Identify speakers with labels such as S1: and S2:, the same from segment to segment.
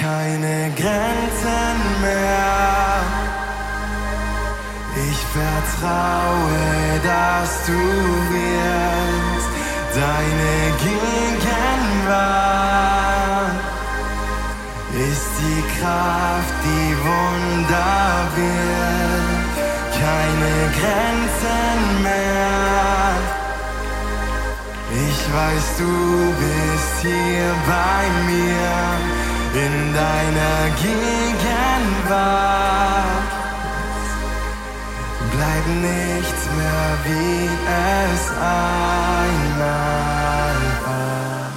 S1: keine Grenzen mehr. Ich vertraue, dass du wirst deine Gegenwart ist die Kraft, die Wunder wird, keine Grenzen mehr. Ich weiß, du bist hier bei mir in deiner Gegenwart. Bleibt nichts mehr, wie es einmal war.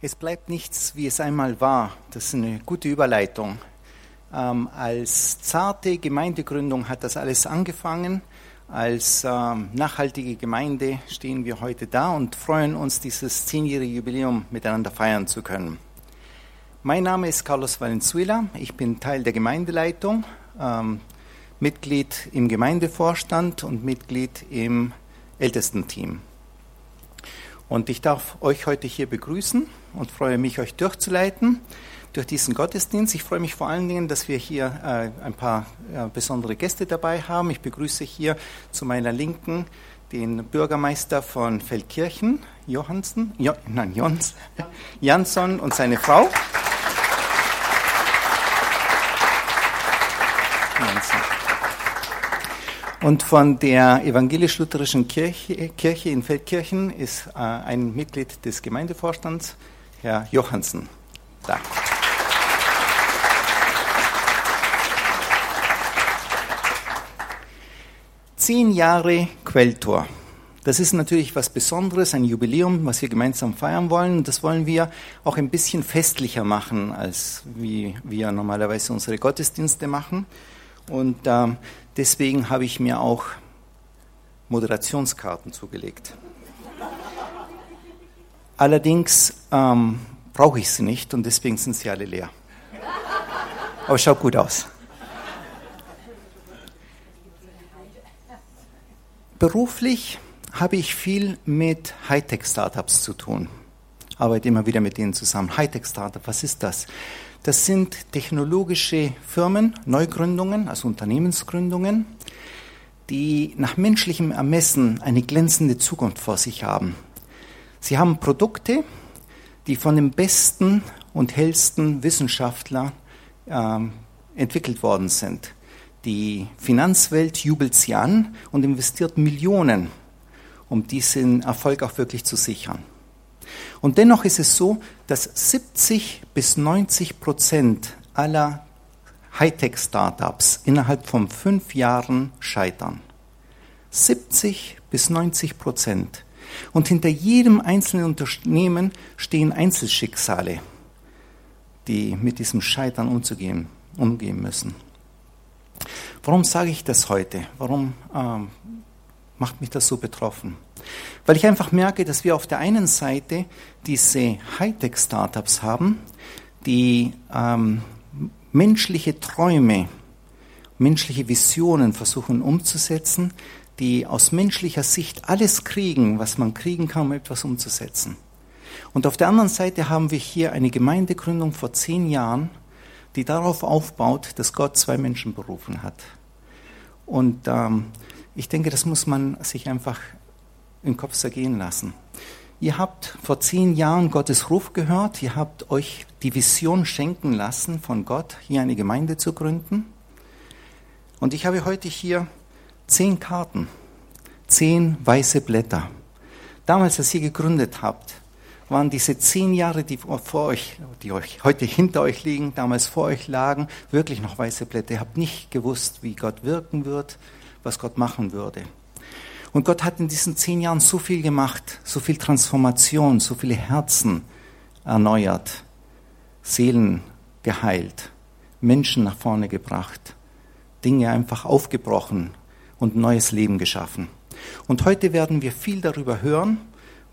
S2: Es bleibt nichts, wie es einmal war. Das ist eine gute Überleitung. Ähm, als zarte Gemeindegründung hat das alles angefangen. Als ähm, nachhaltige Gemeinde stehen wir heute da und freuen uns, dieses zehnjährige Jubiläum miteinander feiern zu können. Mein Name ist Carlos Valenzuela. Ich bin Teil der Gemeindeleitung, ähm, Mitglied im Gemeindevorstand und Mitglied im Ältestenteam. Und ich darf euch heute hier begrüßen und freue mich, euch durchzuleiten durch diesen Gottesdienst. Ich freue mich vor allen Dingen, dass wir hier äh, ein paar äh, besondere Gäste dabei haben. Ich begrüße hier zu meiner Linken den Bürgermeister von Feldkirchen, Johansen, jo, nein, Jons, Jansson und seine Frau. Und von der evangelisch-lutherischen Kirche, Kirche, in Feldkirchen ist äh, ein Mitglied des Gemeindevorstands, Herr Johansen. Da. Zehn Jahre Quelltor. Das ist natürlich was Besonderes, ein Jubiläum, was wir gemeinsam feiern wollen. Und das wollen wir auch ein bisschen festlicher machen, als wie wir normalerweise unsere Gottesdienste machen. Und äh, deswegen habe ich mir auch Moderationskarten zugelegt. Allerdings ähm, brauche ich sie nicht und deswegen sind sie alle leer. Aber schaut gut aus. Beruflich habe ich viel mit Hightech-Startups zu tun. Arbeite immer wieder mit denen zusammen. Hightech-Startup, was ist das? Das sind technologische Firmen, Neugründungen, also Unternehmensgründungen, die nach menschlichem Ermessen eine glänzende Zukunft vor sich haben. Sie haben Produkte, die von den besten und hellsten Wissenschaftlern äh, entwickelt worden sind. Die Finanzwelt jubelt sie an und investiert Millionen, um diesen Erfolg auch wirklich zu sichern. Und dennoch ist es so, dass 70 bis 90 Prozent aller Hightech-Startups innerhalb von fünf Jahren scheitern. 70 bis 90 Prozent. Und hinter jedem einzelnen Unternehmen stehen Einzelschicksale, die mit diesem Scheitern umzugehen, umgehen müssen. Warum sage ich das heute? Warum ähm, macht mich das so betroffen? Weil ich einfach merke, dass wir auf der einen Seite diese Hightech-Startups haben, die ähm, menschliche Träume, menschliche Visionen versuchen umzusetzen, die aus menschlicher Sicht alles kriegen, was man kriegen kann, um etwas umzusetzen. Und auf der anderen Seite haben wir hier eine Gemeindegründung vor zehn Jahren, die darauf aufbaut, dass Gott zwei Menschen berufen hat. Und ähm, ich denke, das muss man sich einfach im Kopf zergehen lassen. Ihr habt vor zehn Jahren Gottes Ruf gehört, ihr habt euch die Vision schenken lassen von Gott, hier eine Gemeinde zu gründen. Und ich habe heute hier zehn Karten, zehn weiße Blätter. Damals, als ihr gegründet habt, waren diese zehn Jahre, die vor euch, die euch heute hinter euch liegen, damals vor euch lagen, wirklich noch weiße Blätter. Ihr habt nicht gewusst, wie Gott wirken wird, was Gott machen würde. Und Gott hat in diesen zehn Jahren so viel gemacht, so viel Transformation, so viele Herzen erneuert, Seelen geheilt, Menschen nach vorne gebracht, Dinge einfach aufgebrochen und neues Leben geschaffen. Und heute werden wir viel darüber hören,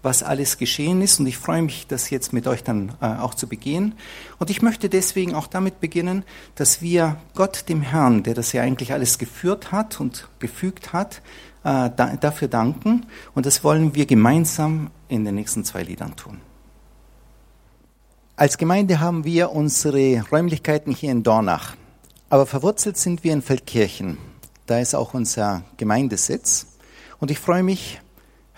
S2: was alles geschehen ist. Und ich freue mich, das jetzt mit euch dann äh, auch zu begehen. Und ich möchte deswegen auch damit beginnen, dass wir Gott, dem Herrn, der das ja eigentlich alles geführt hat und gefügt hat, äh, da, dafür danken. Und das wollen wir gemeinsam in den nächsten zwei Liedern tun. Als Gemeinde haben wir unsere Räumlichkeiten hier in Dornach. Aber verwurzelt sind wir in Feldkirchen. Da ist auch unser Gemeindesitz. Und ich freue mich,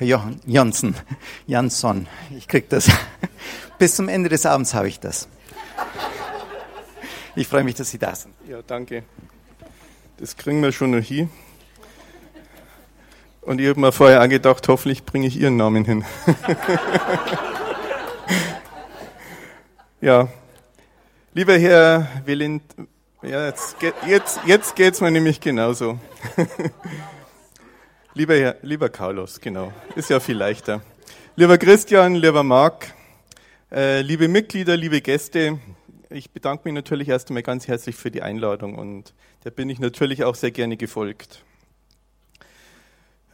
S2: Johann, Jansson, ich krieg das. Bis zum Ende des Abends habe ich das. Ich freue mich, dass Sie da sind.
S3: Ja, danke. Das kriegen wir schon noch hin. Und ich habe mir vorher auch gedacht, hoffentlich bringe ich Ihren Namen hin. ja, lieber Herr Willint, ja, jetzt, jetzt, jetzt geht es mir nämlich genauso. lieber, Herr, lieber Carlos, genau, ist ja viel leichter. Lieber Christian, lieber Marc, äh, liebe Mitglieder, liebe Gäste, ich bedanke mich natürlich erst einmal ganz herzlich für die Einladung und der bin ich natürlich auch sehr gerne gefolgt.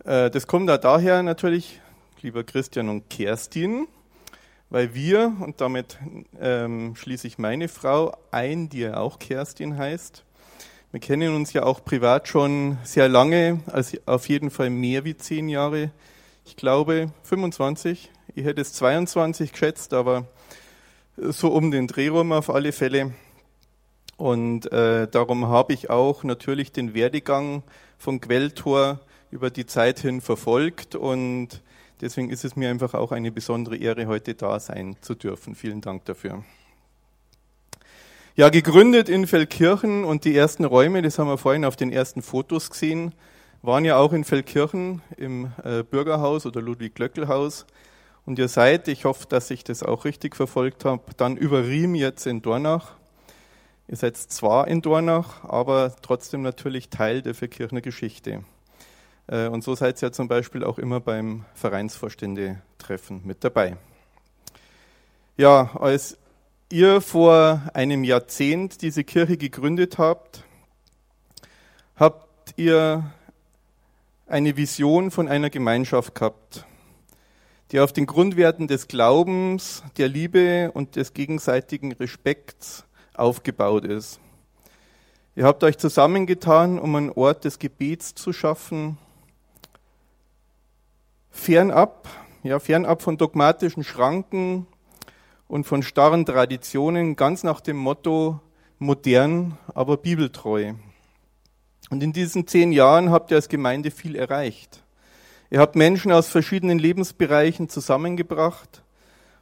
S3: Äh, das kommt da daher natürlich, lieber Christian und Kerstin, weil wir, und damit ähm, schließe ich meine Frau ein, die ja auch Kerstin heißt, wir kennen uns ja auch privat schon sehr lange, also auf jeden Fall mehr wie zehn Jahre. Ich glaube 25. Ich hätte es 22 geschätzt, aber so um den Dreh rum auf alle Fälle. Und äh, darum habe ich auch natürlich den Werdegang von Quelltor über die Zeit hin verfolgt und deswegen ist es mir einfach auch eine besondere Ehre, heute da sein zu dürfen. Vielen Dank dafür. Ja, gegründet in Feldkirchen und die ersten Räume, das haben wir vorhin auf den ersten Fotos gesehen, waren ja auch in Feldkirchen im äh, Bürgerhaus oder Ludwig-Glöckel-Haus. Und ihr seid, ich hoffe, dass ich das auch richtig verfolgt habe, dann über Riem jetzt in Dornach. Ihr seid zwar in Dornach, aber trotzdem natürlich Teil der Feldkirchner Geschichte. Äh, und so seid ihr ja zum Beispiel auch immer beim Vereinsvorstände-Treffen mit dabei. Ja, als ihr vor einem Jahrzehnt diese Kirche gegründet habt, habt ihr eine Vision von einer Gemeinschaft gehabt, die auf den Grundwerten des Glaubens, der Liebe und des gegenseitigen Respekts aufgebaut ist. Ihr habt euch zusammengetan, um einen Ort des Gebets zu schaffen, fernab, ja, fernab von dogmatischen Schranken und von starren Traditionen, ganz nach dem Motto modern, aber bibeltreu. Und in diesen zehn Jahren habt ihr als Gemeinde viel erreicht. Ihr habt Menschen aus verschiedenen Lebensbereichen zusammengebracht,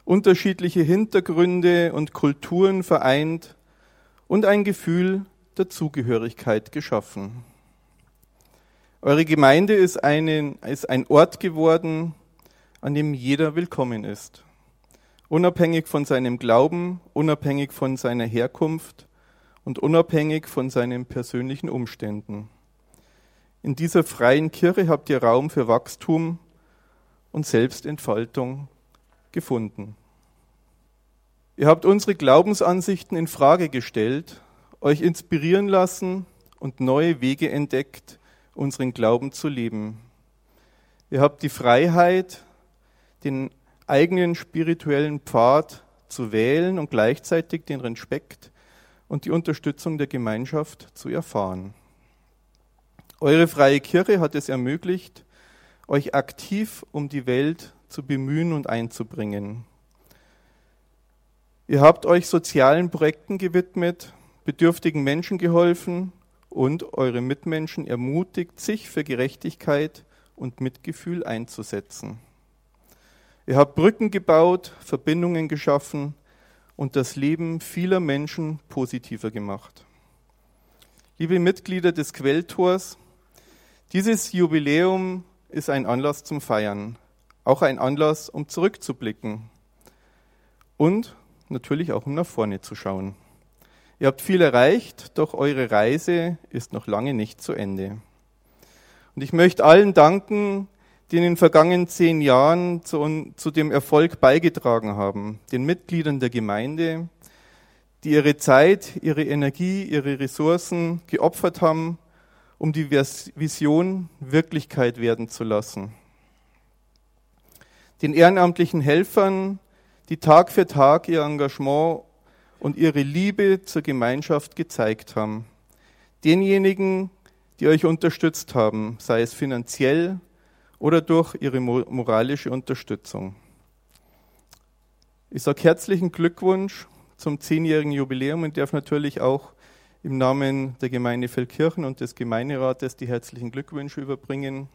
S3: unterschiedliche Hintergründe und Kulturen vereint und ein Gefühl der Zugehörigkeit geschaffen. Eure Gemeinde ist, einen, ist ein Ort geworden, an dem jeder willkommen ist. Unabhängig von seinem Glauben, unabhängig von seiner Herkunft und unabhängig von seinen persönlichen Umständen. In dieser freien Kirche habt ihr Raum für Wachstum und Selbstentfaltung gefunden. Ihr habt unsere Glaubensansichten in Frage gestellt, euch inspirieren lassen und neue Wege entdeckt, unseren Glauben zu leben. Ihr habt die Freiheit, den eigenen spirituellen Pfad zu wählen und gleichzeitig den Respekt und die Unterstützung der Gemeinschaft zu erfahren. Eure freie Kirche hat es ermöglicht, euch aktiv um die Welt zu bemühen und einzubringen. Ihr habt euch sozialen Projekten gewidmet, bedürftigen Menschen geholfen und eure Mitmenschen ermutigt, sich für Gerechtigkeit und Mitgefühl einzusetzen. Ihr habt Brücken gebaut, Verbindungen geschaffen und das Leben vieler Menschen positiver gemacht. Liebe Mitglieder des Quelltors, dieses Jubiläum ist ein Anlass zum Feiern, auch ein Anlass, um zurückzublicken und natürlich auch um nach vorne zu schauen. Ihr habt viel erreicht, doch eure Reise ist noch lange nicht zu Ende. Und ich möchte allen danken, die in den vergangenen zehn Jahren zu, zu, dem Erfolg beigetragen haben. Den Mitgliedern der Gemeinde, die ihre Zeit, ihre Energie, ihre Ressourcen geopfert haben, um die Vision Wirklichkeit werden zu lassen. Den ehrenamtlichen Helfern, die Tag für Tag ihr Engagement und ihre Liebe zur Gemeinschaft gezeigt haben. Denjenigen, die euch unterstützt haben, sei es finanziell oder durch ihre moralische Unterstützung. Ich sage herzlichen Glückwunsch zum zehnjährigen Jubiläum und darf natürlich auch im Namen der Gemeinde Feldkirchen und des Gemeinderates die herzlichen Glückwünsche überbringen.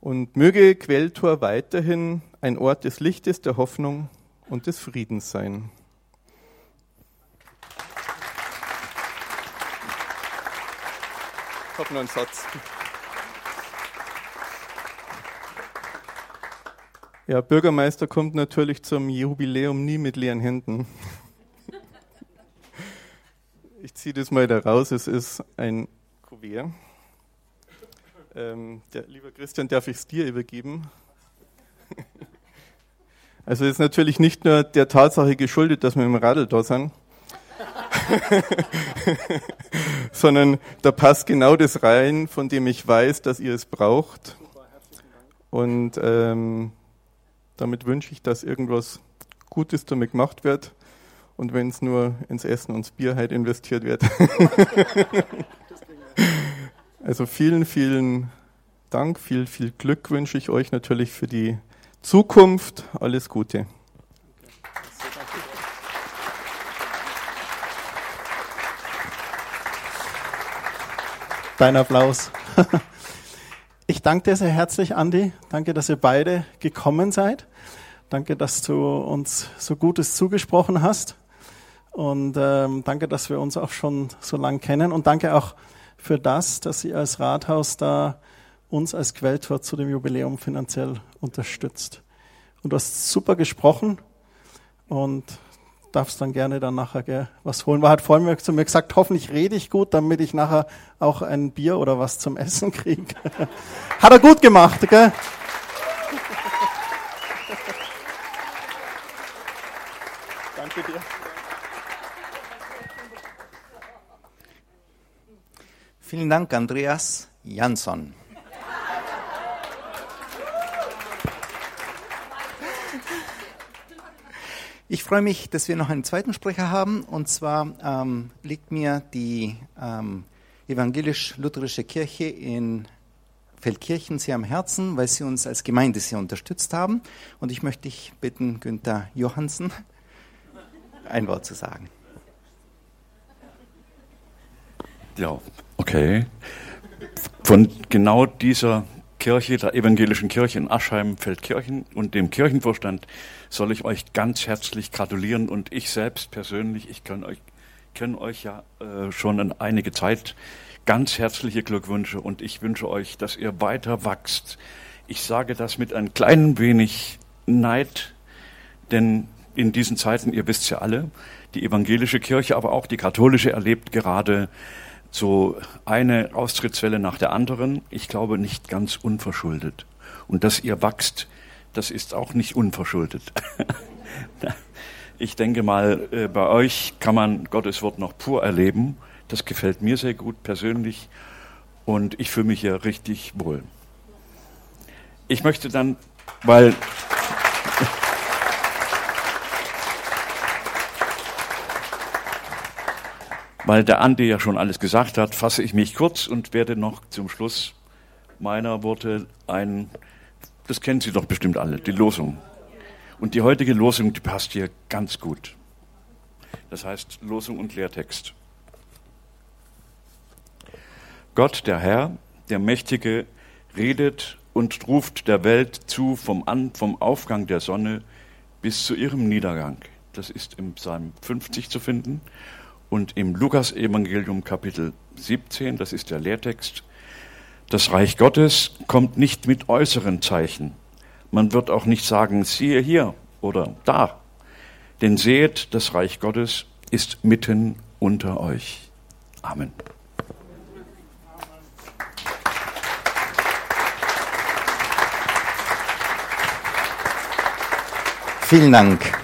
S3: Und möge Quelltor weiterhin ein Ort des Lichtes, der Hoffnung und des Friedens sein. Ich habe noch einen Satz. Ja, Bürgermeister kommt natürlich zum Jubiläum nie mit leeren Händen. Ich ziehe das mal da raus. Es ist ein Kuvert. Ähm, der, lieber Christian, darf ich es dir übergeben? Also ist natürlich nicht nur der Tatsache geschuldet, dass wir im Radl da sind, sondern da passt genau das rein, von dem ich weiß, dass ihr es braucht. Und ähm, damit wünsche ich, dass irgendwas Gutes damit gemacht wird. Und wenn es nur ins Essen und ins Bier halt investiert wird. also vielen, vielen Dank, viel, viel Glück wünsche ich euch natürlich für die Zukunft. Alles Gute.
S4: Dein Applaus. Ich danke dir sehr herzlich, Andi. Danke, dass ihr beide gekommen seid. Danke, dass du uns so Gutes zugesprochen hast. Und ähm, danke, dass wir uns auch schon so lange kennen. Und danke auch für das, dass ihr als Rathaus da uns als Quelltor zu dem Jubiläum finanziell unterstützt. Und du hast super gesprochen und darfst dann gerne dann nachher gell, was holen. War hat vorhin zu mir gesagt, hoffentlich rede ich gut, damit ich nachher auch ein Bier oder was zum Essen kriege. hat er gut gemacht, gell?
S2: Danke dir. Vielen Dank, Andreas Jansson. Freue mich, dass wir noch einen zweiten Sprecher haben. Und zwar ähm, liegt mir die ähm, evangelisch-lutherische Kirche in Feldkirchen sehr am Herzen, weil sie uns als Gemeinde sehr unterstützt haben. Und ich möchte dich bitten, Günther Johansen, ein Wort zu sagen.
S5: Ja, okay. Von genau dieser Kirche, der evangelischen Kirche in Aschheim, Feldkirchen. Und dem Kirchenvorstand soll ich euch ganz herzlich gratulieren. Und ich selbst persönlich, ich kenne euch, kenne euch ja äh, schon in einige Zeit, ganz herzliche Glückwünsche. Und ich wünsche euch, dass ihr weiter wachst. Ich sage das mit ein klein wenig Neid, denn in diesen Zeiten, ihr wisst ja alle, die evangelische Kirche, aber auch die katholische erlebt gerade so eine Austrittswelle nach der anderen, ich glaube nicht ganz unverschuldet. Und dass ihr wachst, das ist auch nicht unverschuldet. ich denke mal, äh, bei euch kann man Gottes Wort noch pur erleben. Das gefällt mir sehr gut persönlich und ich fühle mich hier richtig wohl. Ich möchte dann, weil Weil der Andi ja schon alles gesagt hat, fasse ich mich kurz und werde noch zum Schluss meiner Worte ein, das kennen Sie doch bestimmt alle, die Losung. Und die heutige Losung, die passt hier ganz gut. Das heißt Losung und Lehrtext. Gott, der Herr, der Mächtige, redet und ruft der Welt zu vom, An vom Aufgang der Sonne bis zu ihrem Niedergang. Das ist im Psalm 50 zu finden. Und im Lukas-Evangelium Kapitel 17, das ist der Lehrtext, das Reich Gottes kommt nicht mit äußeren Zeichen. Man wird auch nicht sagen, siehe hier oder da. Denn seht, das Reich Gottes ist mitten unter euch. Amen.
S2: Vielen Dank.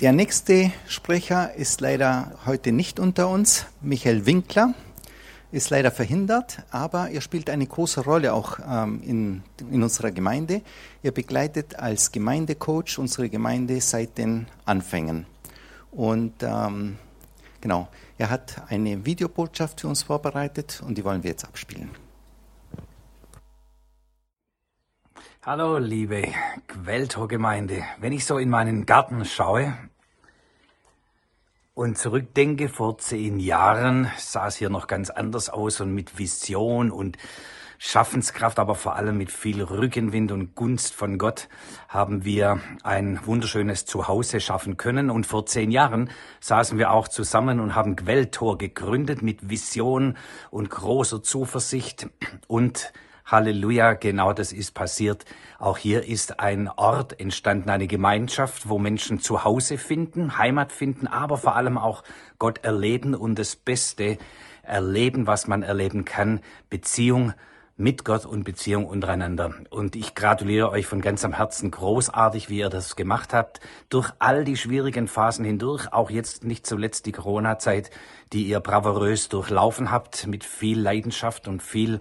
S2: Der nächste Sprecher ist leider heute nicht unter uns. Michael Winkler ist leider verhindert, aber er spielt eine große Rolle auch ähm, in, in unserer Gemeinde. Er begleitet als Gemeindecoach unsere Gemeinde seit den Anfängen. Und ähm, genau, er hat eine Videobotschaft für uns vorbereitet und die wollen wir jetzt abspielen.
S6: Hallo, liebe Quelltor-Gemeinde. Wenn ich so in meinen Garten schaue und zurückdenke, vor zehn Jahren sah es hier noch ganz anders aus und mit Vision und Schaffenskraft, aber vor allem mit viel Rückenwind und Gunst von Gott haben wir ein wunderschönes Zuhause schaffen können. Und vor zehn Jahren saßen wir auch zusammen und haben Quelltor gegründet mit Vision und großer Zuversicht und Halleluja, genau das ist passiert. Auch hier ist ein Ort entstanden, eine Gemeinschaft, wo Menschen zu Hause finden, Heimat finden, aber vor allem auch Gott erleben und das Beste erleben, was man erleben kann, Beziehung mit Gott und Beziehung untereinander. Und ich gratuliere euch von ganzem Herzen großartig, wie ihr das gemacht habt, durch all die schwierigen Phasen hindurch, auch jetzt nicht zuletzt die Corona-Zeit, die ihr bravourös durchlaufen habt, mit viel Leidenschaft und viel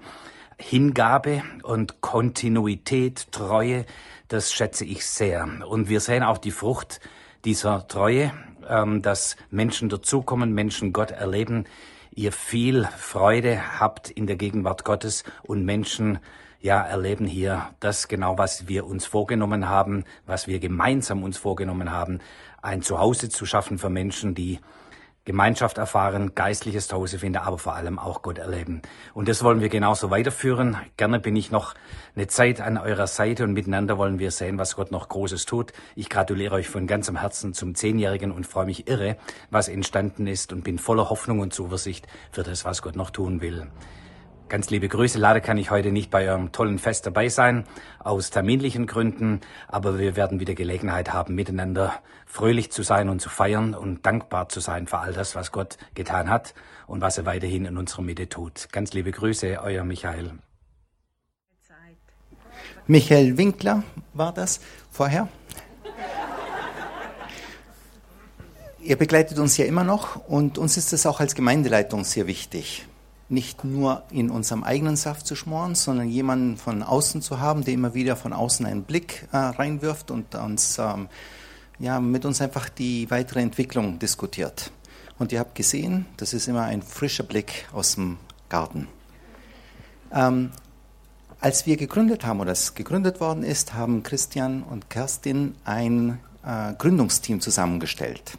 S6: Hingabe und Kontinuität, Treue, das schätze ich sehr. Und wir sehen auch die Frucht dieser Treue, ähm, dass Menschen dazukommen, Menschen Gott erleben, ihr viel Freude habt in der Gegenwart Gottes und Menschen ja, erleben hier das genau, was wir uns vorgenommen haben, was wir gemeinsam uns vorgenommen haben, ein Zuhause zu schaffen für Menschen, die Gemeinschaft erfahren, geistliches Zuhause finden, aber vor allem auch Gott erleben. Und das wollen wir genauso weiterführen. Gerne bin ich noch eine Zeit an eurer Seite und miteinander wollen wir sehen, was Gott noch Großes tut. Ich gratuliere euch von ganzem Herzen zum Zehnjährigen und freue mich irre, was entstanden ist und bin voller Hoffnung und Zuversicht für das, was Gott noch tun will. Ganz liebe Grüße. Leider kann ich heute nicht bei eurem tollen Fest dabei sein, aus terminlichen Gründen, aber wir werden wieder Gelegenheit haben, miteinander fröhlich zu sein und zu feiern und dankbar zu sein für all das, was Gott getan hat und was er weiterhin in unserer Mitte tut. Ganz liebe Grüße, euer Michael.
S2: Michael Winkler war das vorher. Ihr begleitet uns ja immer noch und uns ist es auch als Gemeindeleitung sehr wichtig nicht nur in unserem eigenen Saft zu schmoren, sondern jemanden von außen zu haben, der immer wieder von außen einen Blick äh, reinwirft und uns, ähm, ja, mit uns einfach die weitere Entwicklung diskutiert. Und ihr habt gesehen, das ist immer ein frischer Blick aus dem Garten. Ähm, als wir gegründet haben oder es gegründet worden ist, haben Christian und Kerstin ein äh, Gründungsteam zusammengestellt.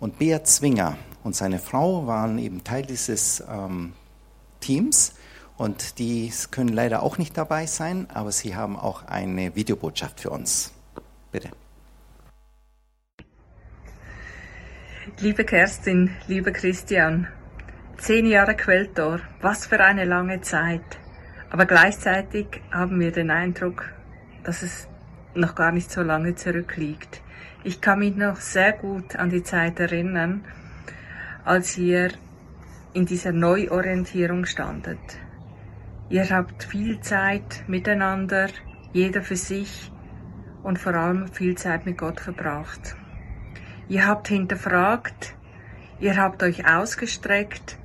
S2: Und Bea Zwinger und seine Frau waren eben Teil dieses ähm, Teams und die können leider auch nicht dabei sein, aber sie haben auch eine Videobotschaft für uns. Bitte.
S7: Liebe Kerstin, lieber Christian, zehn Jahre Quelltor, was für eine lange Zeit. Aber gleichzeitig haben wir den Eindruck, dass es noch gar nicht so lange zurückliegt. Ich kann mich noch sehr gut an die Zeit erinnern, als ihr in dieser Neuorientierung standet. Ihr habt viel Zeit miteinander, jeder für sich und vor allem viel Zeit mit Gott verbracht. Ihr habt hinterfragt, ihr habt euch ausgestreckt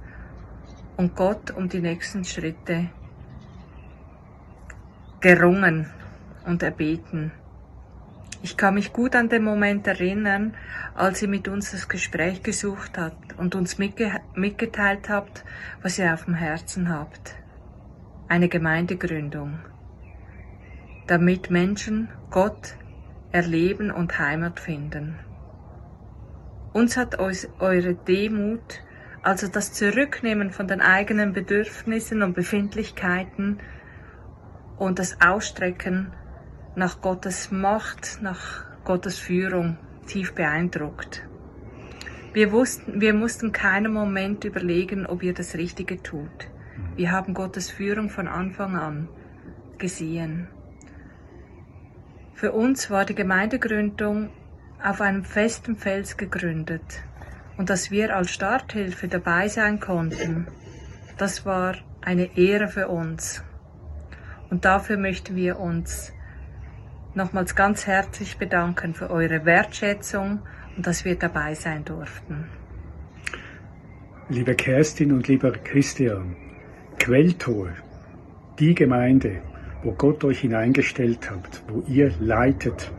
S7: und Gott um die nächsten Schritte gerungen und erbeten. Ich kann mich gut an den Moment erinnern, als ihr mit uns das Gespräch gesucht habt und uns mitge mitgeteilt habt, was ihr auf dem Herzen habt. Eine Gemeindegründung, damit Menschen Gott erleben und Heimat finden. Uns hat eure Demut, also das Zurücknehmen von den eigenen Bedürfnissen und Befindlichkeiten und das Ausstrecken nach Gottes Macht, nach Gottes Führung tief beeindruckt. Wir, wussten, wir mussten keinen Moment überlegen, ob ihr das Richtige tut. Wir haben Gottes Führung von Anfang an gesehen. Für uns war die Gemeindegründung auf einem festen Fels gegründet und dass wir als Starthilfe dabei sein konnten, das war eine Ehre für uns. Und dafür möchten wir uns nochmals ganz herzlich bedanken für eure Wertschätzung und dass wir dabei sein durften.
S8: Liebe Kerstin und lieber Christian, Quelltor, die Gemeinde, wo Gott euch hineingestellt hat, wo ihr leitet,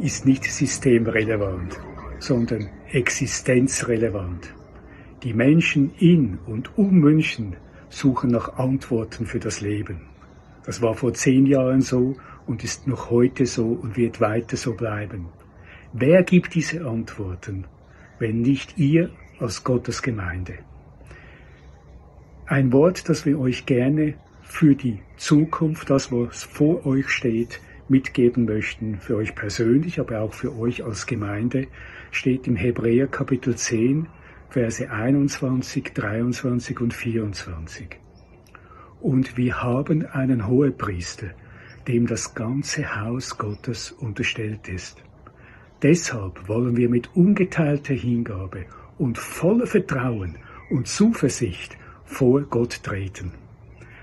S8: ist nicht systemrelevant, sondern existenzrelevant. Die Menschen in und um München suchen nach Antworten für das Leben. Das war vor zehn Jahren so und ist noch heute so und wird weiter so bleiben. Wer gibt diese Antworten, wenn nicht ihr als Gottes Gemeinde? Ein Wort, das wir euch gerne für die Zukunft, das was vor euch steht, mitgeben möchten, für euch persönlich, aber auch für euch als Gemeinde, steht im Hebräer Kapitel 10, Verse 21, 23 und 24. Und wir haben einen Hohepriester, dem das ganze Haus Gottes unterstellt ist. Deshalb wollen wir mit ungeteilter Hingabe und voller Vertrauen und Zuversicht vor Gott treten.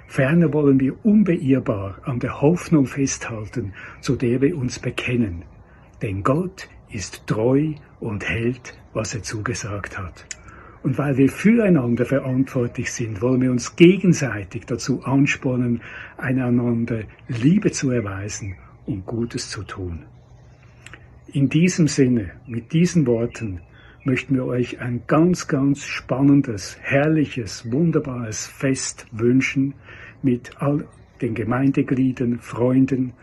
S8: Ferner wollen wir unbeirrbar an der Hoffnung festhalten, zu der wir uns bekennen. Denn Gott ist treu und hält, was er zugesagt hat. Und weil wir füreinander verantwortlich sind, wollen wir uns gegenseitig dazu anspornen, einander Liebe zu erweisen und Gutes zu tun. In diesem Sinne, mit diesen Worten, möchten wir euch ein ganz, ganz spannendes, herrliches, wunderbares Fest wünschen mit all den Gemeindegliedern, Freunden.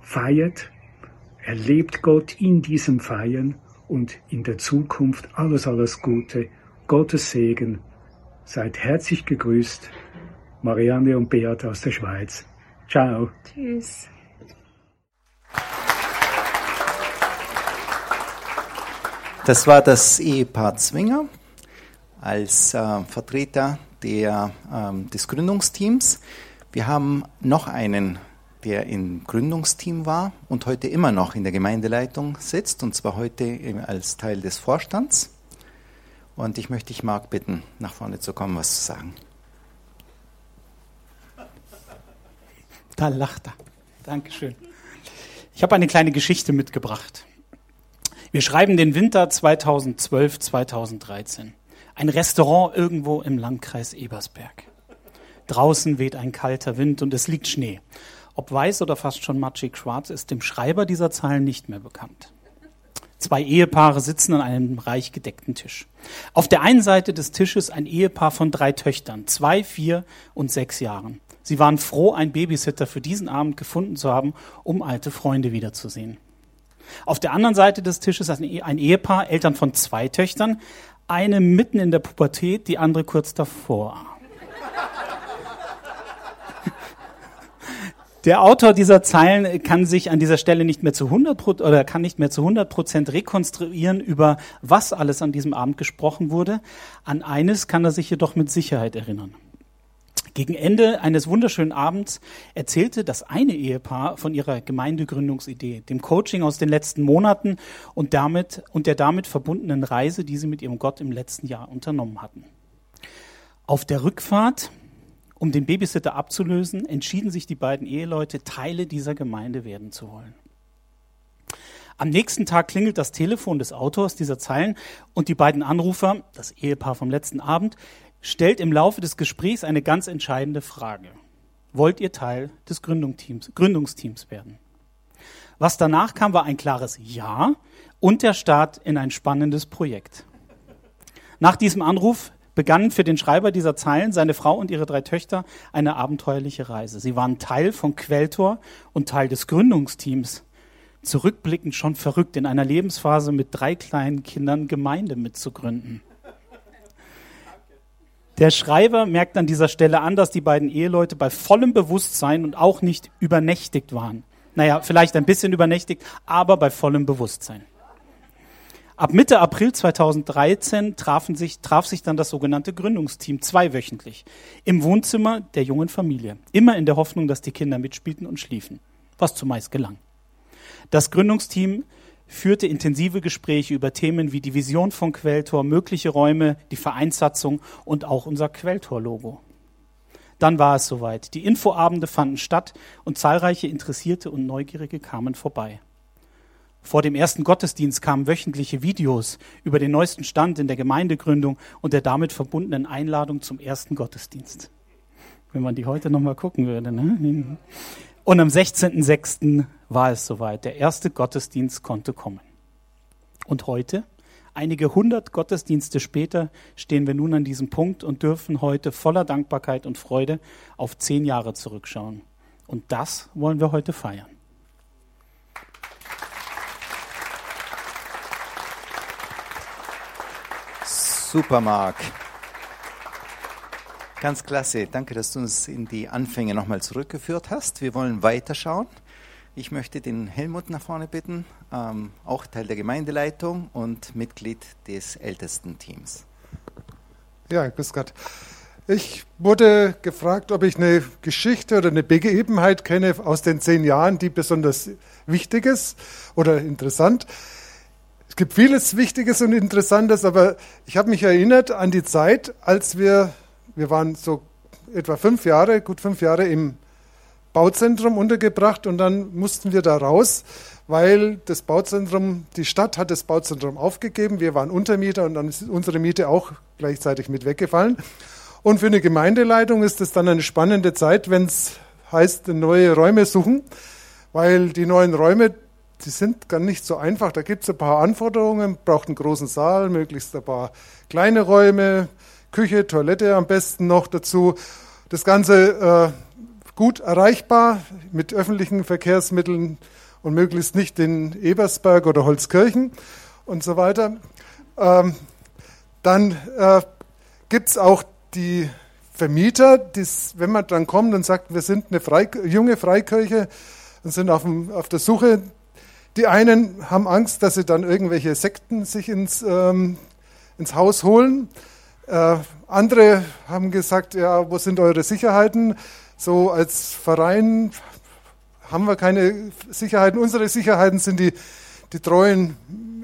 S8: Feiert, erlebt Gott in diesem Feiern und in der Zukunft alles, alles Gute, Gottes Segen. Seid herzlich gegrüßt, Marianne und Beat aus der Schweiz. Ciao.
S7: Tschüss.
S2: Das war das Ehepaar Zwinger als äh, Vertreter der, ähm, des Gründungsteams. Wir haben noch einen, der im Gründungsteam war und heute immer noch in der Gemeindeleitung sitzt, und zwar heute als Teil des Vorstands. Und ich möchte dich, Marc, bitten, nach vorne zu kommen, was zu sagen.
S9: Da lacht er. Dankeschön. Ich habe eine kleine Geschichte mitgebracht. Wir schreiben den Winter 2012, 2013. Ein Restaurant irgendwo im Landkreis Ebersberg. Draußen weht ein kalter Wind und es liegt Schnee. Ob weiß oder fast schon matschig schwarz ist dem Schreiber dieser Zahlen nicht mehr bekannt. Zwei Ehepaare sitzen an einem reich gedeckten Tisch. Auf der einen Seite des Tisches ein Ehepaar von drei Töchtern, zwei, vier und sechs Jahren. Sie waren froh, einen Babysitter für diesen Abend gefunden zu haben, um alte Freunde wiederzusehen. Auf der anderen Seite des Tisches ein Ehepaar, Eltern von zwei Töchtern, eine mitten in der Pubertät, die andere kurz davor. Der Autor dieser Zeilen kann sich an dieser Stelle nicht mehr zu 100 oder kann nicht mehr zu 100 Prozent rekonstruieren, über was alles an diesem Abend gesprochen wurde. An eines kann er sich jedoch mit Sicherheit erinnern. Gegen Ende eines wunderschönen Abends erzählte das eine Ehepaar von ihrer Gemeindegründungsidee, dem Coaching aus den letzten Monaten und damit und der damit verbundenen Reise, die sie mit ihrem Gott im letzten Jahr unternommen hatten. Auf der Rückfahrt, um den Babysitter abzulösen, entschieden sich die beiden Eheleute, Teile dieser Gemeinde werden zu wollen. Am nächsten Tag klingelt das Telefon des Autors dieser Zeilen und die beiden Anrufer, das Ehepaar vom letzten Abend, stellt im Laufe des Gesprächs eine ganz entscheidende Frage. Wollt ihr Teil des Gründungsteams, werden? Was danach kam, war ein klares Ja und der Start in ein spannendes Projekt. Nach diesem Anruf begannen für den Schreiber dieser Zeilen, seine Frau und ihre drei Töchter, eine abenteuerliche Reise. Sie waren Teil von Quelltor und Teil des Gründungsteams. Zurückblickend schon verrückt, in einer Lebensphase mit drei kleinen Kindern Gemeinde mitzugründen. Der Schreiber merkt an dieser Stelle an, dass die beiden Eheleute bei vollem Bewusstsein und auch nicht übernächtigt waren. Naja, vielleicht ein bisschen übernächtigt, aber bei vollem Bewusstsein. Ab Mitte April 2013 trafen sich, traf sich dann das sogenannte Gründungsteam zweiwöchentlich im Wohnzimmer der jungen Familie. Immer in der Hoffnung, dass die Kinder mitspielten und schliefen, was zumeist gelang. Das Gründungsteam führte intensive Gespräche über Themen wie die Vision von Quelltor, mögliche Räume, die Vereinssatzung und auch unser Quelltor-Logo. Dann war es soweit. Die Infoabende fanden statt und zahlreiche Interessierte und Neugierige kamen vorbei. Vor dem ersten Gottesdienst kamen wöchentliche Videos über den neuesten Stand in der Gemeindegründung und der damit verbundenen Einladung zum ersten Gottesdienst. Wenn man die heute nochmal gucken würde. Ne? Und am 16.06. war es soweit. Der erste Gottesdienst konnte kommen. Und heute, einige hundert Gottesdienste später, stehen wir nun an diesem Punkt und dürfen heute voller Dankbarkeit und Freude auf zehn Jahre zurückschauen. Und das wollen wir heute feiern.
S2: Super, Marc. Ganz klasse. Danke, dass du uns in die Anfänge nochmal zurückgeführt hast. Wir wollen weiterschauen. Ich möchte den Helmut nach vorne bitten, ähm, auch Teil der Gemeindeleitung und Mitglied des Ältestenteams.
S10: Ja, grüß Gott. Ich wurde gefragt, ob ich eine Geschichte oder eine Begebenheit kenne aus den zehn Jahren, die besonders wichtig ist oder interessant. Es gibt vieles Wichtiges und Interessantes, aber ich habe mich erinnert an die Zeit, als wir, wir waren so etwa fünf Jahre, gut fünf Jahre im Bauzentrum untergebracht und dann mussten wir da raus, weil das Bauzentrum, die Stadt hat das Bauzentrum aufgegeben, wir waren Untermieter und dann ist unsere Miete auch gleichzeitig mit weggefallen. Und für eine Gemeindeleitung ist es dann eine spannende Zeit, wenn es heißt, neue Räume suchen, weil die neuen Räume, die sind gar nicht so einfach. Da gibt es ein paar Anforderungen, braucht einen großen Saal, möglichst ein paar kleine Räume, Küche, Toilette am besten noch dazu. Das Ganze äh, gut erreichbar mit öffentlichen Verkehrsmitteln und möglichst nicht in Ebersberg oder Holzkirchen und so weiter. Ähm, dann äh, gibt es auch die Vermieter, die's, wenn man dann kommt und sagt, wir sind eine Frei, junge Freikirche und sind auf, dem, auf der Suche die einen haben Angst, dass sie dann irgendwelche Sekten sich ins, ähm, ins Haus holen. Äh, andere haben gesagt, ja, wo sind eure Sicherheiten? So als Verein haben wir keine Sicherheiten. Unsere Sicherheiten sind die, die treuen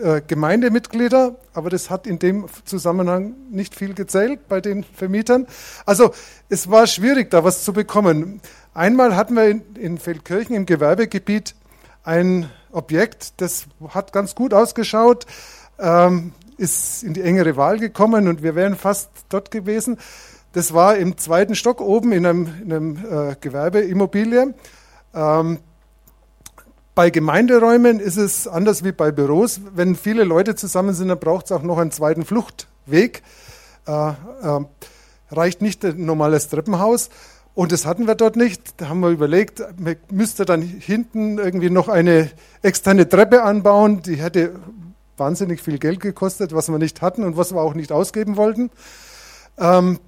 S10: äh, Gemeindemitglieder, aber das hat in dem Zusammenhang nicht viel gezählt bei den Vermietern. Also es war schwierig, da was zu bekommen. Einmal hatten wir in, in Feldkirchen im Gewerbegebiet ein Objekt, das hat ganz gut ausgeschaut, ähm, ist in die engere Wahl gekommen und wir wären fast dort gewesen. Das war im zweiten Stock oben in einem, in einem äh, Gewerbeimmobilie. Ähm, bei Gemeinderäumen ist es anders wie bei Büros. Wenn viele Leute zusammen sind, dann braucht es auch noch einen zweiten Fluchtweg. Äh, äh, reicht nicht ein normales Treppenhaus. Und das hatten wir dort nicht. Da haben wir überlegt, man müsste dann hinten irgendwie noch eine externe Treppe anbauen. Die hätte wahnsinnig viel Geld gekostet, was wir nicht hatten und was wir auch nicht ausgeben wollten. Ähm,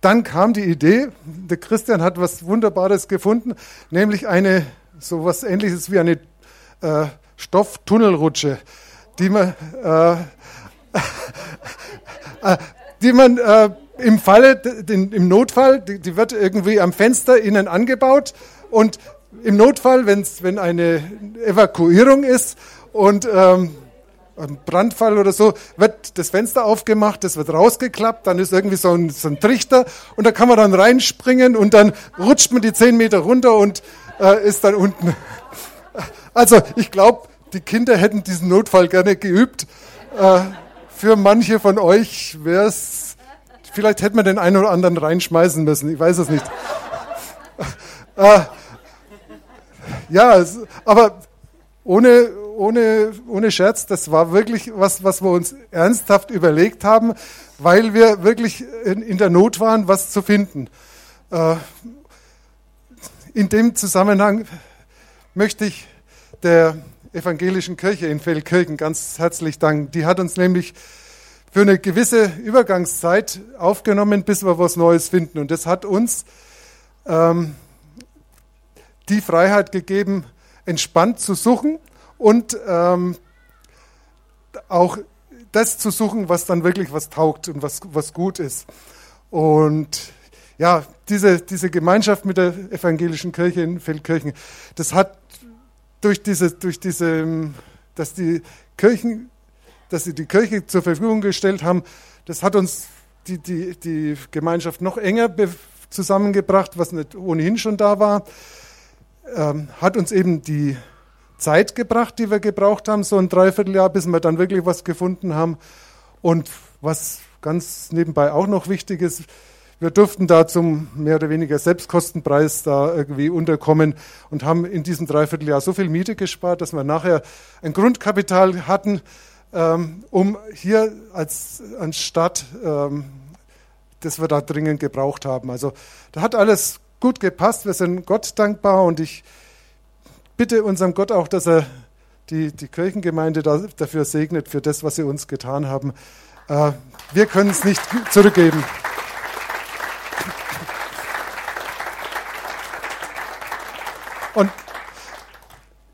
S10: dann kam die Idee, der Christian hat was Wunderbares gefunden, nämlich eine so was Ähnliches wie eine äh, Stofftunnelrutsche, die man, äh, äh, die man äh, im Falle, im Notfall, die, die, wird irgendwie am Fenster innen angebaut und im Notfall, wenn's, wenn eine Evakuierung ist und ähm, ein Brandfall oder so, wird das Fenster aufgemacht, das wird rausgeklappt, dann ist irgendwie so ein, so ein Trichter und da kann man dann reinspringen und dann rutscht man die zehn Meter runter und äh, ist dann unten. Also ich glaube, die Kinder hätten diesen Notfall gerne geübt. Äh, für manche von euch wäre es Vielleicht hätte man den einen oder anderen reinschmeißen müssen. Ich weiß es nicht. äh, ja, aber ohne, ohne, ohne Scherz, das war wirklich was, was wir uns ernsthaft überlegt haben, weil wir wirklich in, in der Not waren, was zu finden. Äh, in dem Zusammenhang möchte ich der evangelischen Kirche in Feldkirchen ganz herzlich danken. Die hat uns nämlich für eine gewisse Übergangszeit aufgenommen, bis wir was Neues finden. Und das hat uns ähm, die Freiheit gegeben, entspannt zu suchen und ähm, auch das zu suchen, was dann wirklich was taugt und was, was gut ist. Und ja, diese, diese Gemeinschaft mit der evangelischen Kirche in Feldkirchen, das hat durch diese, durch diese, dass die Kirchen dass sie die Kirche zur Verfügung gestellt haben, das hat uns die, die, die Gemeinschaft noch enger zusammengebracht, was nicht ohnehin schon da war, ähm, hat uns eben die Zeit gebracht, die wir gebraucht haben, so ein Dreivierteljahr, bis wir dann wirklich was gefunden haben. Und was ganz nebenbei auch noch wichtig ist, wir durften da zum mehr oder weniger Selbstkostenpreis da irgendwie unterkommen und haben in diesem Dreivierteljahr so viel Miete gespart, dass wir nachher ein Grundkapital hatten, ähm, um hier als, Stadt, ähm, das wir da dringend gebraucht haben. Also da hat alles gut gepasst. Wir sind Gott dankbar und ich bitte unserem Gott auch, dass er die, die Kirchengemeinde da, dafür segnet, für das, was sie uns getan haben. Äh, wir können es nicht zurückgeben. Und,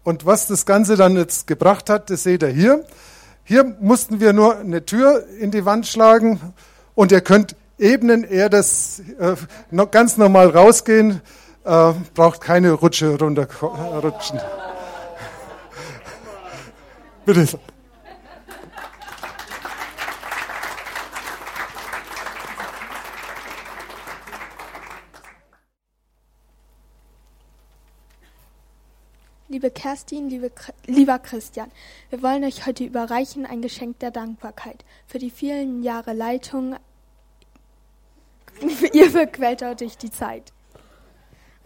S10: und was das Ganze dann jetzt gebracht hat, das seht ihr hier. Hier mussten wir nur eine Tür in die Wand schlagen und ihr könnt ebnen, eher das äh, ganz normal rausgehen, äh, braucht keine Rutsche runterrutschen. Bitte.
S11: Liebe Kerstin, liebe, lieber Christian, wir wollen euch heute überreichen ein Geschenk der Dankbarkeit für die vielen Jahre Leitung. Ihr verquält durch die Zeit.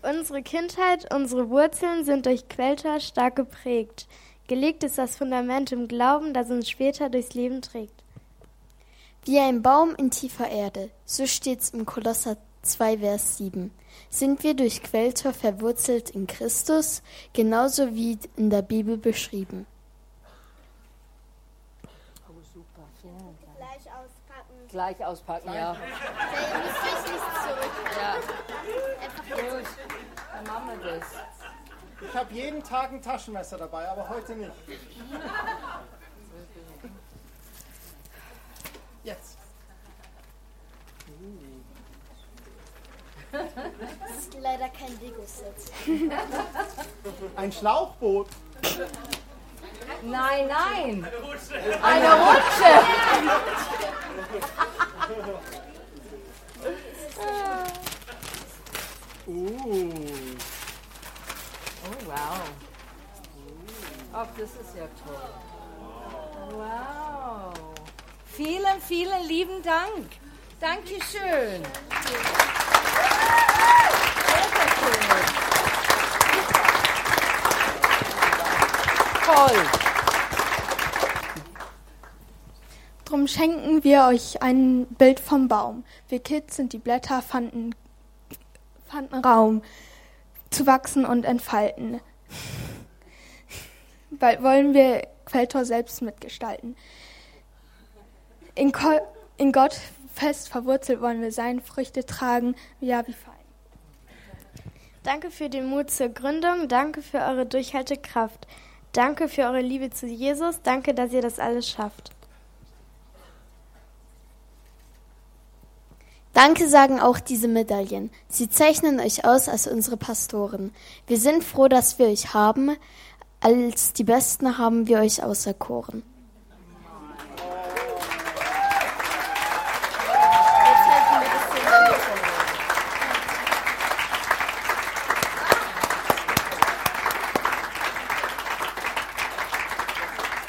S12: Unsere Kindheit, unsere Wurzeln sind durch Quelltor stark geprägt. Gelegt ist das Fundament im Glauben, das uns später durchs Leben trägt.
S13: Wie ein Baum in tiefer Erde, so steht's im Kolosser 2, Vers 7. Sind wir durch Quelltor verwurzelt in Christus, genauso wie in der Bibel beschrieben.
S14: Oh, super, vielen Dank.
S12: Gleich auspacken.
S14: Gleich auspacken, ja.
S12: Ihr müsst euch nicht zurück.
S14: Ja.
S12: Einfach
S14: Gut, dann machen wir das.
S4: Ich habe jeden Tag ein Taschenmesser dabei, aber heute nicht. Jetzt.
S13: Das ist leider kein Lego-Set.
S4: Ein Schlauchboot.
S14: Nein, nein. Eine Rutsche.
S4: Uh.
S14: Oh, wow. Ach, das ist ja toll. Wow. Vielen, vielen lieben Dank. Dankeschön. Sehr, sehr schön. Toll.
S11: Drum schenken wir euch ein Bild vom Baum. Wir Kids sind die Blätter, fanden, fanden Raum zu wachsen und entfalten. Bald wollen wir Quelltor selbst mitgestalten. In, Ko in Gott fest verwurzelt wollen wir sein, Früchte tragen, ja wie fein.
S12: Danke für den Mut zur Gründung. Danke für eure Durchhaltekraft. Danke für eure Liebe zu Jesus. Danke, dass ihr das alles schafft.
S13: Danke sagen auch diese Medaillen. Sie zeichnen euch aus als unsere Pastoren. Wir sind froh, dass wir euch haben. Als die Besten haben wir euch auserkoren.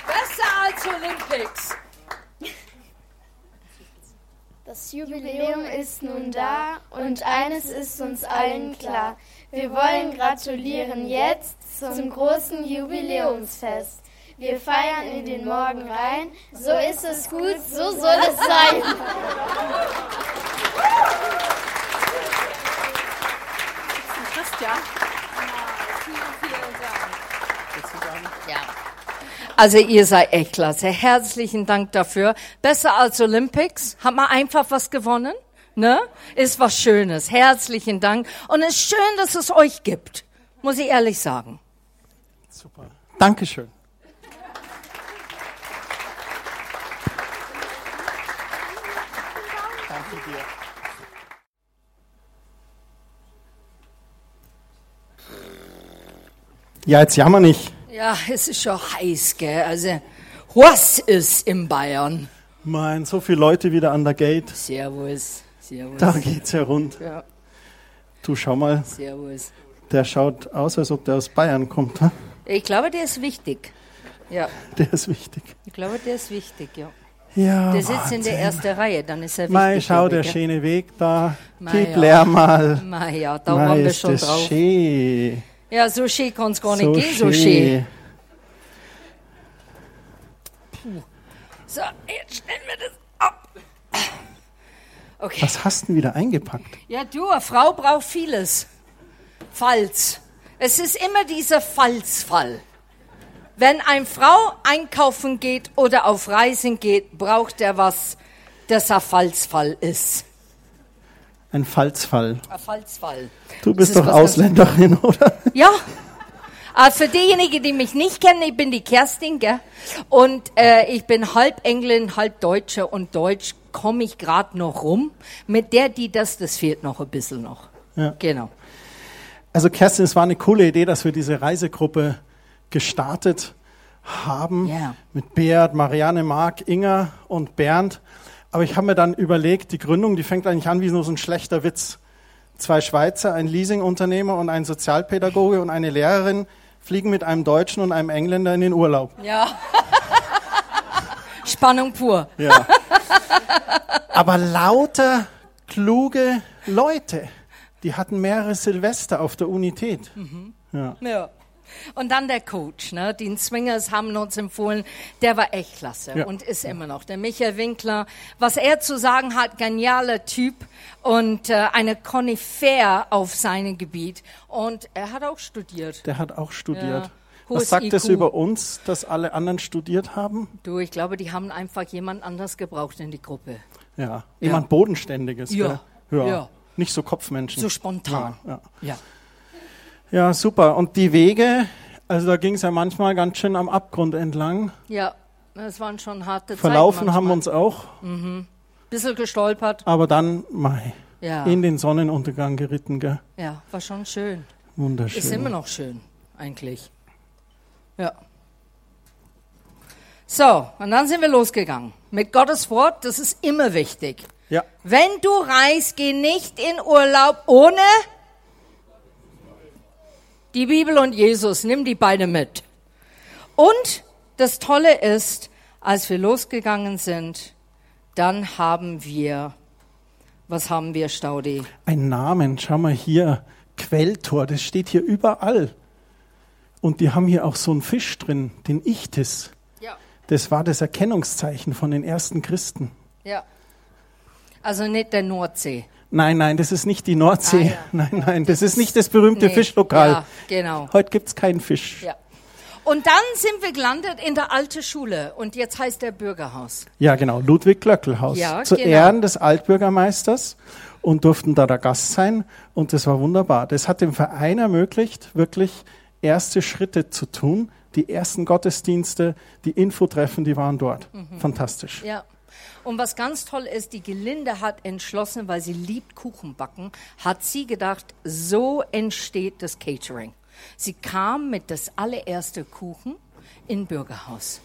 S14: Besser als Olympics.
S12: Das Jubiläum ist nun da und eines ist uns allen klar. Wir wollen gratulieren jetzt zum großen Jubiläumsfest. Wir feiern in den Morgen rein. So ist es gut, so soll es sein.
S14: Christian. Ja. Also ihr seid echt klasse. Herzlichen Dank dafür. Besser als Olympics. Hat man einfach was gewonnen? Ne? Ist was Schönes. Herzlichen Dank. Und es ist schön, dass es euch gibt. Muss ich ehrlich sagen.
S4: Super. Dankeschön. Danke dir. Ja, jetzt jammer nicht.
S14: Ja, es ist schon heiß, gell? Also, was ist in Bayern?
S4: Mein, so viele Leute wieder an der Gate.
S14: Servus. Servus.
S4: Da geht's ja rund.
S14: Ja,
S4: Du schau mal,
S14: servus.
S4: der schaut aus, als ob der aus Bayern kommt. hm?
S14: Ich glaube, der ist wichtig. Ja,
S4: Der ist wichtig.
S14: ich glaube, der ist wichtig, ja.
S4: Ja,
S14: Der sitzt in der
S4: Wahnsinn.
S14: ersten Reihe, dann ist er wichtig.
S4: Mei, schau, der
S14: gell?
S4: schöne Weg da.
S14: Mei,
S4: Gib
S14: ja.
S4: leer mal.
S14: Mei, ja, da
S4: Mei,
S14: waren wir schon
S4: das
S14: drauf.
S4: Schön.
S14: Ja, so schön kann es gar nicht gehen, so schön. So, jetzt stellen wir das. Okay.
S4: Was hast du denn wieder eingepackt?
S14: Ja, du, eine Frau braucht vieles. Falls. Es ist immer dieser Falsfall. Wenn eine Frau einkaufen geht oder auf Reisen geht, braucht er was dass er Falsfall ist.
S4: Ein Falsfall.
S14: Ein Falsfall.
S4: Du
S14: Das
S4: bist
S14: ist
S4: doch Ausländerin, oder?
S14: Ja. Äh, für diejenigen, die mich nicht kennen, ich bin die Kerstin, gell? Und äh, ich bin halb Englin, halb Deutsche und Deutsch komme ich gerade noch rum. Mit der, die das, das fehlt noch ein bisschen noch.
S4: Ja.
S14: Genau.
S4: Also Kerstin, es war eine coole Idee, dass wir diese Reisegruppe gestartet haben.
S14: Ja.
S4: Mit Beat, Marianne, Marc, Inga und Bernd. Aber ich habe mir dann überlegt, die Gründung, die fängt eigentlich an wie nur so ein schlechter Witz. Zwei Schweizer, ein Leasingunternehmer und ein Sozialpädagoge und eine Lehrerin fliegen mit einem Deutschen und einem Engländer in den Urlaub.
S14: Ja. Spannung pur.
S4: Ja. Aber lauter kluge Leute, die hatten mehrere Silvester auf der Unität. Ja.
S14: Ja. Und dann der Coach, ne? Den Swingers haben uns empfohlen. Der war echt klasse
S4: Ja.
S14: und ist immer noch. Der Michael Winkler. Was er zu sagen hat, genialer Typ und äh, eine Koryphäe auf seinem Gebiet. Und er hat auch studiert.
S4: Der hat auch studiert.
S14: Ja. Hohes
S4: Was sagt es
S14: IQ.
S4: über uns, dass alle anderen studiert haben?
S14: Du, ich glaube, die haben einfach jemand anders gebraucht in die Gruppe.
S4: Ja, jemand Bodenständiges.
S14: Ja.
S4: Ja.
S14: Ja.
S4: Nicht so Kopfmenschen.
S14: So spontan.
S4: Ja, ja.
S14: Ja.
S4: ja, super. Und die Wege, also da ging es ja manchmal ganz schön am Abgrund entlang.
S14: Ja, das waren schon harte
S4: Verlaufen
S14: Zeiten
S4: haben wir uns auch,
S14: Mhm. Bisschen gestolpert.
S4: aber dann Mai.
S14: Ja.
S4: In den Sonnenuntergang geritten, gell?
S14: Ja, war schon schön.
S4: Wunderschön.
S14: Ist immer noch schön, eigentlich. Ja. So, und dann sind wir losgegangen. Mit Gottes Wort, das ist immer wichtig.
S4: Ja.
S14: Wenn du reist, geh nicht in Urlaub ohne die Bibel und Jesus. Nimm die beide mit. Und das Tolle ist, als wir losgegangen sind, dann haben wir, was haben wir, Staudi?
S4: Ein Namen, schau mal hier, Quelltor, das steht hier überall. Und die haben hier auch so einen Fisch drin, den Ichthys.
S14: Ja.
S4: Das war das Erkennungszeichen von den ersten Christen.
S14: Ja. Also nicht der Nordsee.
S4: Nein, nein, das ist nicht die Nordsee.
S14: Ah, ja.
S4: Nein, nein, das ist nicht das berühmte
S14: Nee.
S4: Fischlokal.
S14: Ja, genau.
S4: Heute gibt's keinen Fisch.
S14: Ja. Und dann sind wir gelandet in der alten Schule und jetzt heißt der Bürgerhaus.
S4: Ja, genau, Ludwig Glöckelhaus.
S14: Ja,
S4: Zu
S14: genau.
S4: Ehren des Altbürgermeisters und durften da der Gast sein und das war wunderbar. Das hat dem Verein ermöglicht, wirklich erste Schritte zu tun. Die ersten Gottesdienste, die Infotreffen, die waren dort.
S14: Mhm.
S4: Fantastisch.
S14: Ja. Und was ganz toll ist, die Gelinde hat entschlossen, weil sie liebt Kuchenbacken, hat sie gedacht, so entsteht das Catering. Sie kam mit das allererste Kuchen in Bürgerhaus.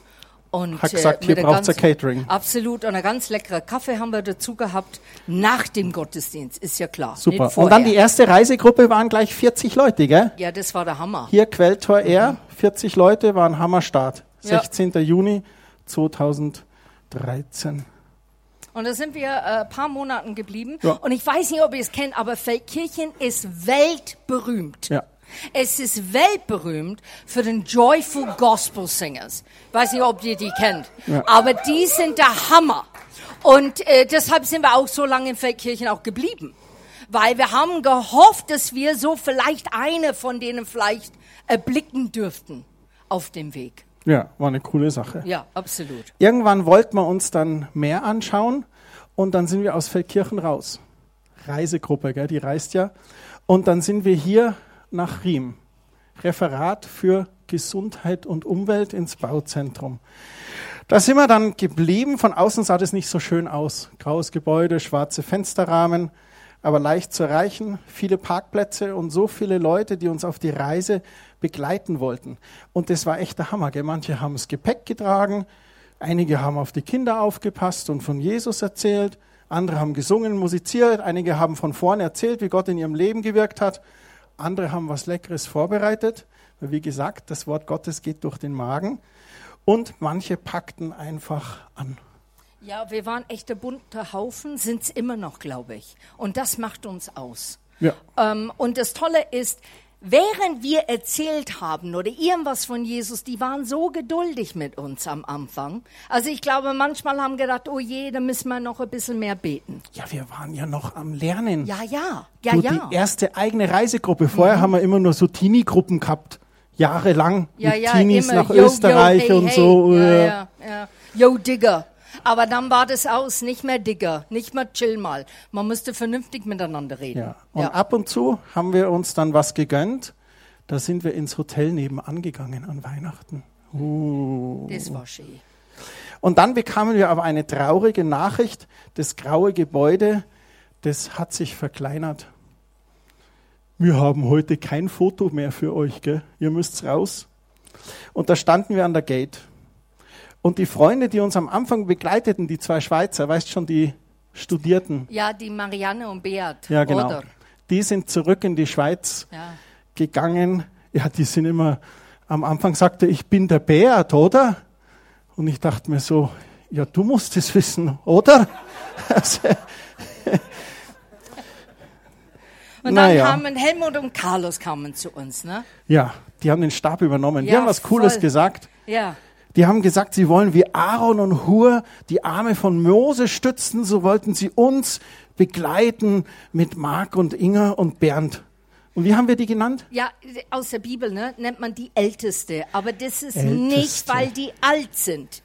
S14: Und, äh,
S4: Hat gesagt, hier
S14: einer
S4: braucht's
S14: ganz-
S4: ein Catering.
S14: Absolut. Und ein ganz leckerer Kaffee haben wir dazu gehabt. Nach dem Gottesdienst, ist ja klar.
S4: Super. Und dann die erste Reisegruppe waren gleich 40 Leute, gell?
S14: Ja, das war der Hammer.
S4: Hier Quelltor R, 40 Leute, war ein Hammerstart.
S14: Ja.
S4: 16. Juni 2013.
S14: Und da sind wir äh, ein paar Monaten geblieben.
S4: Ja.
S14: Und ich weiß nicht, ob ihr es kennt, aber Feldkirchen ist weltberühmt.
S4: Ja.
S14: Es ist weltberühmt für den Joyful Gospel Singers. Weiß nicht, ob ihr die kennt.
S4: Ja.
S14: Aber die sind der Hammer. Und äh, deshalb sind wir auch so lange in Feldkirchen auch geblieben. Weil wir haben gehofft, dass wir so vielleicht eine von denen vielleicht erblicken dürften auf dem Weg.
S4: Ja, war eine coole Sache.
S14: Ja, absolut.
S4: Irgendwann wollten wir uns dann mehr anschauen und dann sind wir aus Feldkirchen raus. Reisegruppe, gell, die reist ja. Und dann sind wir hier nach Riem. Referat für Gesundheit und Umwelt ins Bauzentrum. Da sind wir dann geblieben. Von außen sah das nicht so schön aus. Graues Gebäude, schwarze Fensterrahmen, aber leicht zu erreichen. Viele Parkplätze und so viele Leute, die uns auf die Reise begleiten wollten. Und das war echt der Hammer. Gell? Manche haben das Gepäck getragen, einige haben auf die Kinder aufgepasst und von Jesus erzählt, andere haben gesungen, musiziert, einige haben von vorne erzählt, wie Gott in ihrem Leben gewirkt hat, andere haben was Leckeres vorbereitet. Weil Wie gesagt, das Wort Gottes geht durch den Magen. Und manche packten einfach an.
S14: Ja, wir waren echter bunter Haufen, sind's immer noch, glaube ich. Und das macht uns aus.
S4: Ja.
S14: Ähm, und das Tolle ist, während wir erzählt haben oder irgendwas von Jesus, die waren so geduldig mit uns am Anfang. Also ich glaube, manchmal haben gedacht, oh je, da müssen wir noch ein bisschen mehr beten.
S4: Ja, wir waren ja noch am Lernen.
S14: Ja, ja, ja,
S4: du,
S14: ja.
S4: Die erste eigene Reisegruppe. Vorher haben wir immer nur so Teenie-Gruppen gehabt. Jahrelang
S14: ja,
S4: mit
S14: ja,
S4: Teenies
S14: immer,
S4: nach
S14: yo,
S4: Österreich
S14: yo, hey,
S4: und
S14: hey.
S4: so.
S14: Ja,
S4: äh,
S14: ja, ja. Yo, Digger. Aber dann war das aus, nicht mehr Digger, nicht mehr chill mal. Man musste vernünftig miteinander reden.
S4: Ja. Und ab und zu haben wir uns dann was gegönnt. Da sind wir ins Hotel nebenan gegangen an Weihnachten. Uh.
S14: Das war schön.
S4: Und dann bekamen wir aber eine traurige Nachricht. Das graue Gebäude, das hat sich verkleinert. Wir haben heute kein Foto mehr für euch, gell? Ihr müsst raus. Und da standen wir an der Gate. Und die Freunde, die uns am Anfang begleiteten, die zwei Schweizer, weißt schon, die Studierten,
S14: Ja, die Marianne und Beat.
S4: ja genau,
S14: Oder?
S4: die sind zurück in die Schweiz
S14: Ja.
S4: gegangen. Ja, die sind immer, am Anfang sagte, ich bin der Beat, oder? Und ich dachte mir so, ja, du musst es wissen, oder? Also,
S14: Und
S4: Naja.
S14: dann kamen Helmut und Carlos kamen zu uns, ne?
S4: ja, die haben den Stab übernommen. die
S14: Ja,
S4: haben was Cooles
S14: voll.
S4: gesagt.
S14: Ja.
S4: Die haben gesagt, sie wollen wie Aaron und Hur die Arme von Mose stützen, so wollten sie uns begleiten mit Marc und Inga und Bernd. Und wie haben wir die genannt?
S14: Ja, aus der Bibel ne, nennt man die Älteste, aber das ist
S4: Älteste.
S14: nicht, weil die alt sind.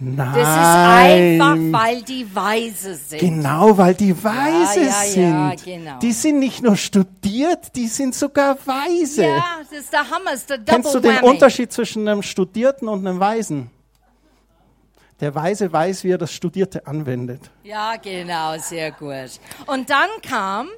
S4: Nein.
S14: Das ist einfach, weil die weise sind.
S4: Genau, weil die weise
S14: ja,
S4: sind.
S14: ja, genau.
S4: Die sind nicht nur studiert, die sind sogar weise.
S14: Ja, das ist der Hammer, das ist der Double
S4: Kennst du den
S14: Whammy.
S4: Unterschied zwischen einem Studierten und einem Weisen? Der Weise weiß, wie er das Studierte anwendet.
S14: Ja, genau, sehr gut. Und dann kam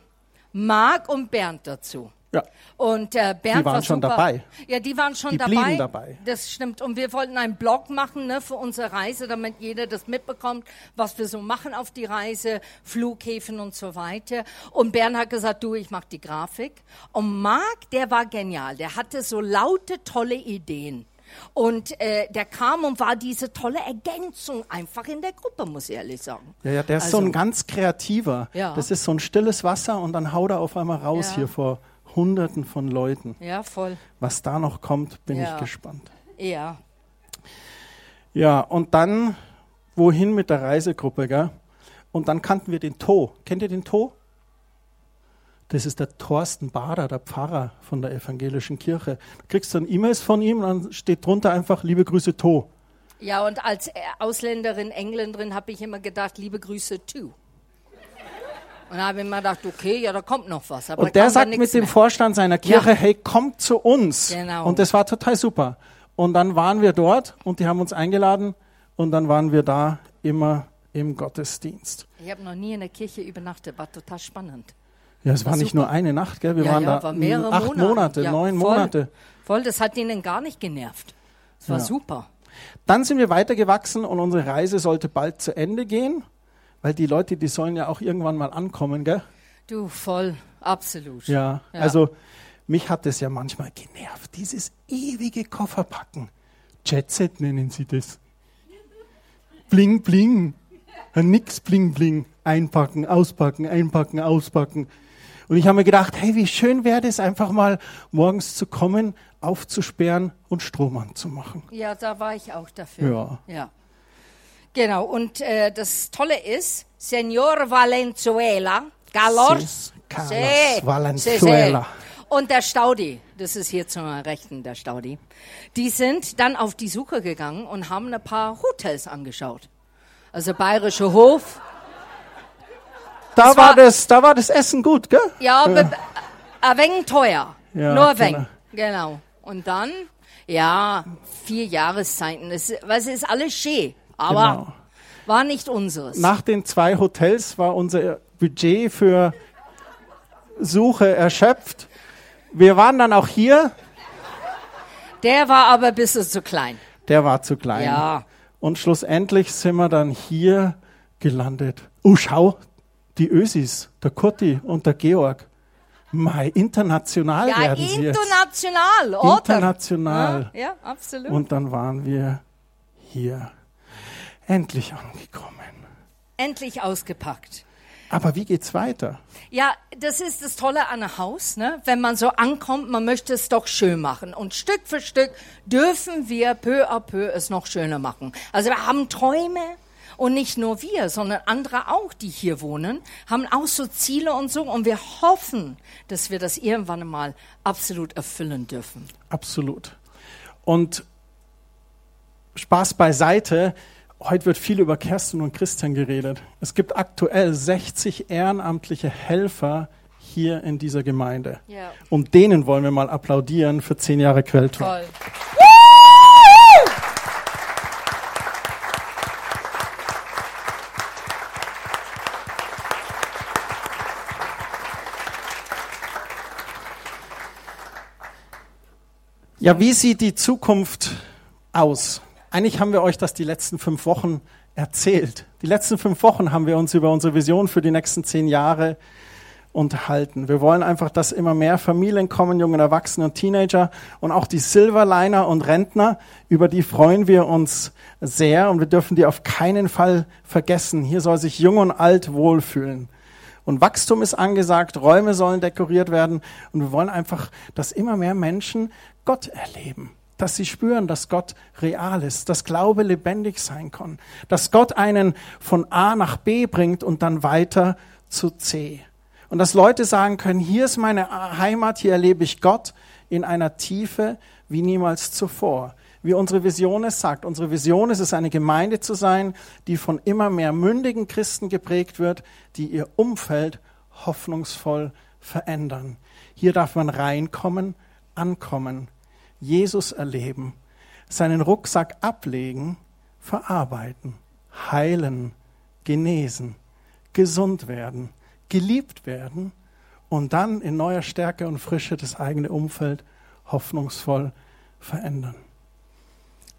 S14: Marc und Bernd dazu.
S4: Ja.
S14: Und äh, Bernd
S4: Die waren
S14: war
S4: schon
S14: super.
S4: dabei.
S14: Ja, die waren schon
S4: Die
S14: dabei.
S4: dabei.
S14: Das stimmt. Und wir wollten einen Blog machen ne, für unsere Reise, damit jeder das mitbekommt, was wir so machen auf die Reise, Flughäfen und so weiter. Und Bernd hat gesagt, du, ich mach die Grafik. Und Marc, der war genial. Der hatte so laute, tolle Ideen. Und äh, der kam und war diese tolle Ergänzung einfach in der Gruppe, muss ich ehrlich sagen.
S4: Ja, ja, der ist
S14: Also-
S4: so ein ganz kreativer.
S14: Ja.
S4: Das ist so ein stilles Wasser und dann haut er auf einmal raus
S14: Ja.
S4: hier vor Hunderten von Leuten.
S14: Ja, voll.
S4: Was da noch kommt, bin
S14: Ja.
S4: ich gespannt.
S14: Ja.
S4: Ja, und dann wohin mit der Reisegruppe, gell? Und dann kannten wir den To. Kennt ihr den To? Das ist der Thorsten Bader, der Pfarrer von der evangelischen Kirche. Du kriegst dann E-Mails von ihm und dann steht drunter einfach liebe Grüße To.
S14: Ja, und als Ausländerin, Engländerin habe ich immer gedacht, liebe Grüße to. Und da habe ich immer gedacht, okay, ja, da kommt noch was.
S4: Und der sagt mit dem
S14: mehr.
S4: Vorstand seiner Kirche,
S14: Ja.
S4: hey, kommt zu uns.
S14: Genau.
S4: Und das war total super. Und dann waren wir dort und die haben uns eingeladen und dann waren wir da immer im Gottesdienst.
S14: Ich habe noch nie in der Kirche übernachtet, war total spannend.
S4: Ja, es war,
S14: War
S4: nicht
S14: super.
S4: nur eine Nacht, gell? Wir
S14: ja,
S4: waren
S14: ja,
S4: da
S14: war mehrere
S4: acht
S14: Monate,
S4: Monate,
S14: ja,
S4: neun
S14: voll,
S4: Monate.
S14: Voll, das hat ihnen gar nicht genervt. Es war super.
S4: Dann sind wir weitergewachsen und unsere Reise sollte bald zu Ende gehen, weil die Leute, die sollen ja auch irgendwann mal ankommen, gell?
S14: Du, voll, absolut.
S4: Ja, also mich hat das ja manchmal genervt, dieses ewige Kofferpacken. Jetset nennen sie das. Bling, bling. Ja, Nix bling, bling. Einpacken, auspacken, einpacken, auspacken. Und ich habe mir gedacht, hey, wie schön wäre das einfach mal morgens zu kommen, aufzusperren und Strom anzumachen.
S14: Ja, da war ich auch dafür.
S4: Ja.
S14: Ja. Genau, und äh, das Tolle ist, Senor Valenzuela, Galors,
S4: Carlos
S14: Sí,
S4: Valenzuela.
S14: sí, sí. Und der Staudi, das ist hier zur Rechten der Staudi, die sind dann auf die Suche gegangen und haben ein paar Hotels angeschaut. Also Bayerischer Hof.
S4: Da
S14: Das
S4: war,
S14: war-
S4: das, da war das Essen gut, gell?
S14: Ja, aber ein wenig teuer.
S4: Ja,
S14: Nur ein
S4: genau.
S14: wenig. Genau. Und dann, ja, vier Jahreszeiten. Es, was ist alles schön, aber
S4: Genau.
S14: war nicht unseres.
S4: Nach den zwei Hotels war unser Budget für Suche erschöpft. Wir waren dann auch hier.
S14: Der war aber ein bisschen zu klein.
S4: Der war zu klein.
S14: Ja.
S4: Und schlussendlich sind wir dann hier gelandet. Oh, schau, die Ösis, der Kurti und der Georg. Mai, international
S14: Ja,
S4: werden sie jetzt.
S14: international, oder?
S4: International.
S14: Ja, ja, absolut.
S4: Und dann waren wir hier. Endlich angekommen.
S14: Endlich ausgepackt.
S4: Aber wie geht's weiter?
S14: Ja, das ist das Tolle an einem Haus, ne? Wenn man so ankommt, man möchte es doch schön machen. Und Stück für Stück dürfen wir peu à peu es noch schöner machen. Also wir haben Träume und nicht nur wir, sondern andere auch, die hier wohnen, haben auch so Ziele und so. Und wir hoffen, dass wir das irgendwann mal absolut erfüllen dürfen.
S4: Absolut. Und Spaß beiseite. Heute wird viel über Kerstin und Christian geredet. Es gibt aktuell 60 ehrenamtliche Helfer hier in dieser Gemeinde.
S14: Ja.
S4: Und denen wollen wir mal applaudieren für zehn Jahre Quelltor.
S14: Toll.
S4: Ja, wie sieht die Zukunft aus? Eigentlich haben wir euch das die letzten fünf Wochen erzählt. Die letzten fünf Wochen haben wir uns über unsere Vision für die nächsten zehn Jahre unterhalten. Wir wollen einfach, dass immer mehr Familien kommen, junge Erwachsene und Teenager und auch die Silverliner und Rentner, über die freuen wir uns sehr und wir dürfen die auf keinen Fall vergessen. Hier soll sich jung und alt wohlfühlen. Und Wachstum ist angesagt, Räume sollen dekoriert werden und wir wollen einfach, dass immer mehr Menschen Gott erleben dass sie spüren, dass Gott real ist, dass Glaube lebendig sein kann, dass Gott einen von A nach B bringt und dann weiter zu C. Und dass Leute sagen können, hier ist meine Heimat, hier erlebe ich Gott in einer Tiefe wie niemals zuvor. Wie unsere Vision es sagt. Unsere Vision ist es, eine Gemeinde zu sein, die von immer mehr mündigen Christen geprägt wird, die ihr Umfeld hoffnungsvoll verändern. Hier darf man reinkommen, ankommen Jesus erleben, seinen Rucksack ablegen, verarbeiten, heilen, genesen, gesund werden, geliebt werden und dann in neuer Stärke und Frische das eigene Umfeld hoffnungsvoll verändern.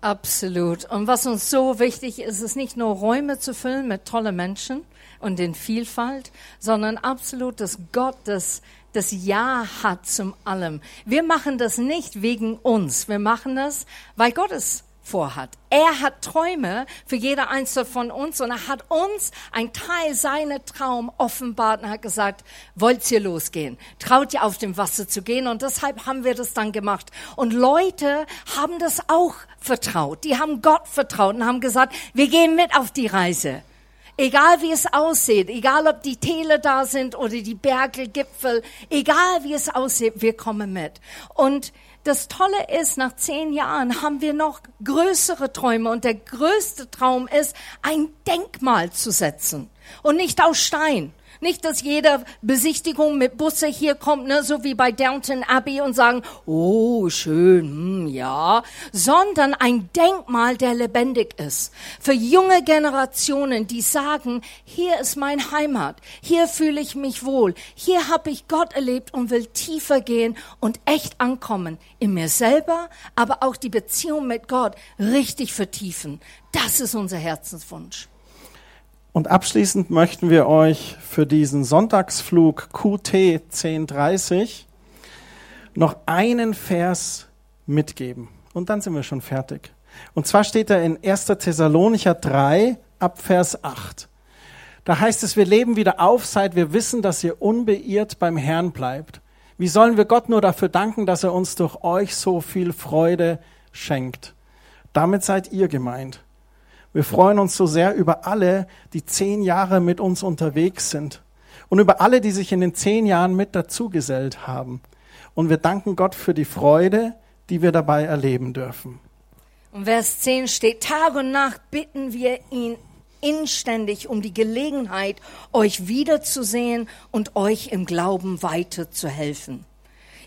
S14: Absolut. Und was uns so wichtig ist, ist nicht nur Räume zu füllen mit tollen Menschen und in Vielfalt, sondern absolut, dass Gott das das Ja hat zum allem. Wir machen das nicht wegen uns. Wir machen das, weil Gott es vorhat. Er hat Träume für jeder einzelne von uns und er hat uns ein Teil seiner Traum offenbart und hat gesagt, wollt ihr losgehen? Traut ihr auf dem Wasser zu gehen? Und deshalb haben wir das dann gemacht. Und Leute haben das auch vertraut. Die haben Gott vertraut und haben gesagt, wir gehen mit auf die Reise. Egal wie es aussieht, egal ob die Täler da sind oder die Berge, Gipfel, egal wie es aussieht, wir kommen mit. Und das Tolle ist, nach zehn Jahren haben wir noch größere Träume und der größte Traum ist, ein Denkmal zu setzen und nicht aus Stein. Nicht, dass jede Besichtigung mit Busse hier kommt, ne, so wie bei Downton Abbey und sagen, oh, schön, hm, ja, sondern ein Denkmal, der lebendig ist. Für junge Generationen, die sagen, hier ist mein Heimat, hier fühle ich mich wohl, hier habe ich Gott erlebt und will tiefer gehen und echt ankommen in mir selber, aber auch die Beziehung mit Gott richtig vertiefen. Das ist unser Herzenswunsch.
S4: Und abschließend möchten wir euch für diesen Sonntagsflug QT 1030 noch einen Vers mitgeben. Und dann sind wir schon fertig. Und zwar steht er in 1. Thessalonicher 3 ab Vers 8. Da heißt es, wir leben wieder auf, seit wir wissen, dass ihr unbeirrt beim Herrn bleibt. Wie sollen wir Gott nur dafür danken, dass er uns durch euch so viel Freude schenkt? Damit seid ihr gemeint. Wir freuen uns so sehr über alle, die zehn Jahre mit uns unterwegs sind und über alle, die sich in den zehn Jahren mit dazugesellt haben. Und wir danken Gott für die Freude, die wir dabei erleben dürfen.
S14: Und Vers 10 steht, Tag und Nacht bitten wir ihn inständig um die Gelegenheit, euch wiederzusehen und euch im Glauben weiterzuhelfen.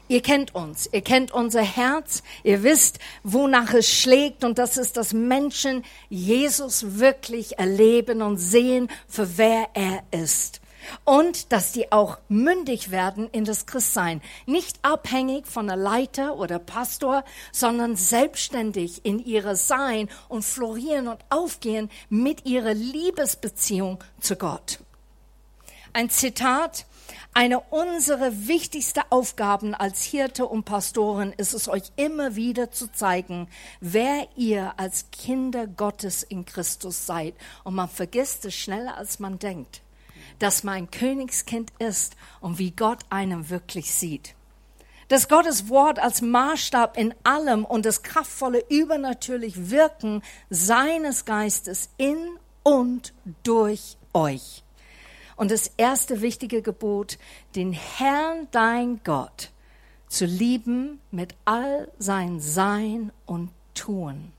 S14: Ihr kennt uns, ihr kennt unser Herz, ihr wisst, wonach es schlägt und das ist, dass Menschen Jesus wirklich erleben und sehen, für wer er ist. Und dass die auch mündig werden in das Christsein. Nicht abhängig von einer Leiter oder Pastor, sondern selbstständig in ihre Sein und florieren und aufgehen mit ihrer Liebesbeziehung zu Gott. Ein Zitat, eine unserer wichtigsten Aufgaben als Hirte und Pastoren ist es, euch immer wieder zu zeigen, wer ihr als Kinder Gottes in Christus seid. Und man vergisst es schneller, als man denkt, dass man ein Königskind ist und wie Gott einen wirklich sieht. Dass Gottes Wort als Maßstab in allem und das kraftvolle, übernatürlich Wirken seines Geistes in und durch euch und das erste wichtige Gebot, den Herrn, dein Gott, zu lieben mit all sein Sein und Tun.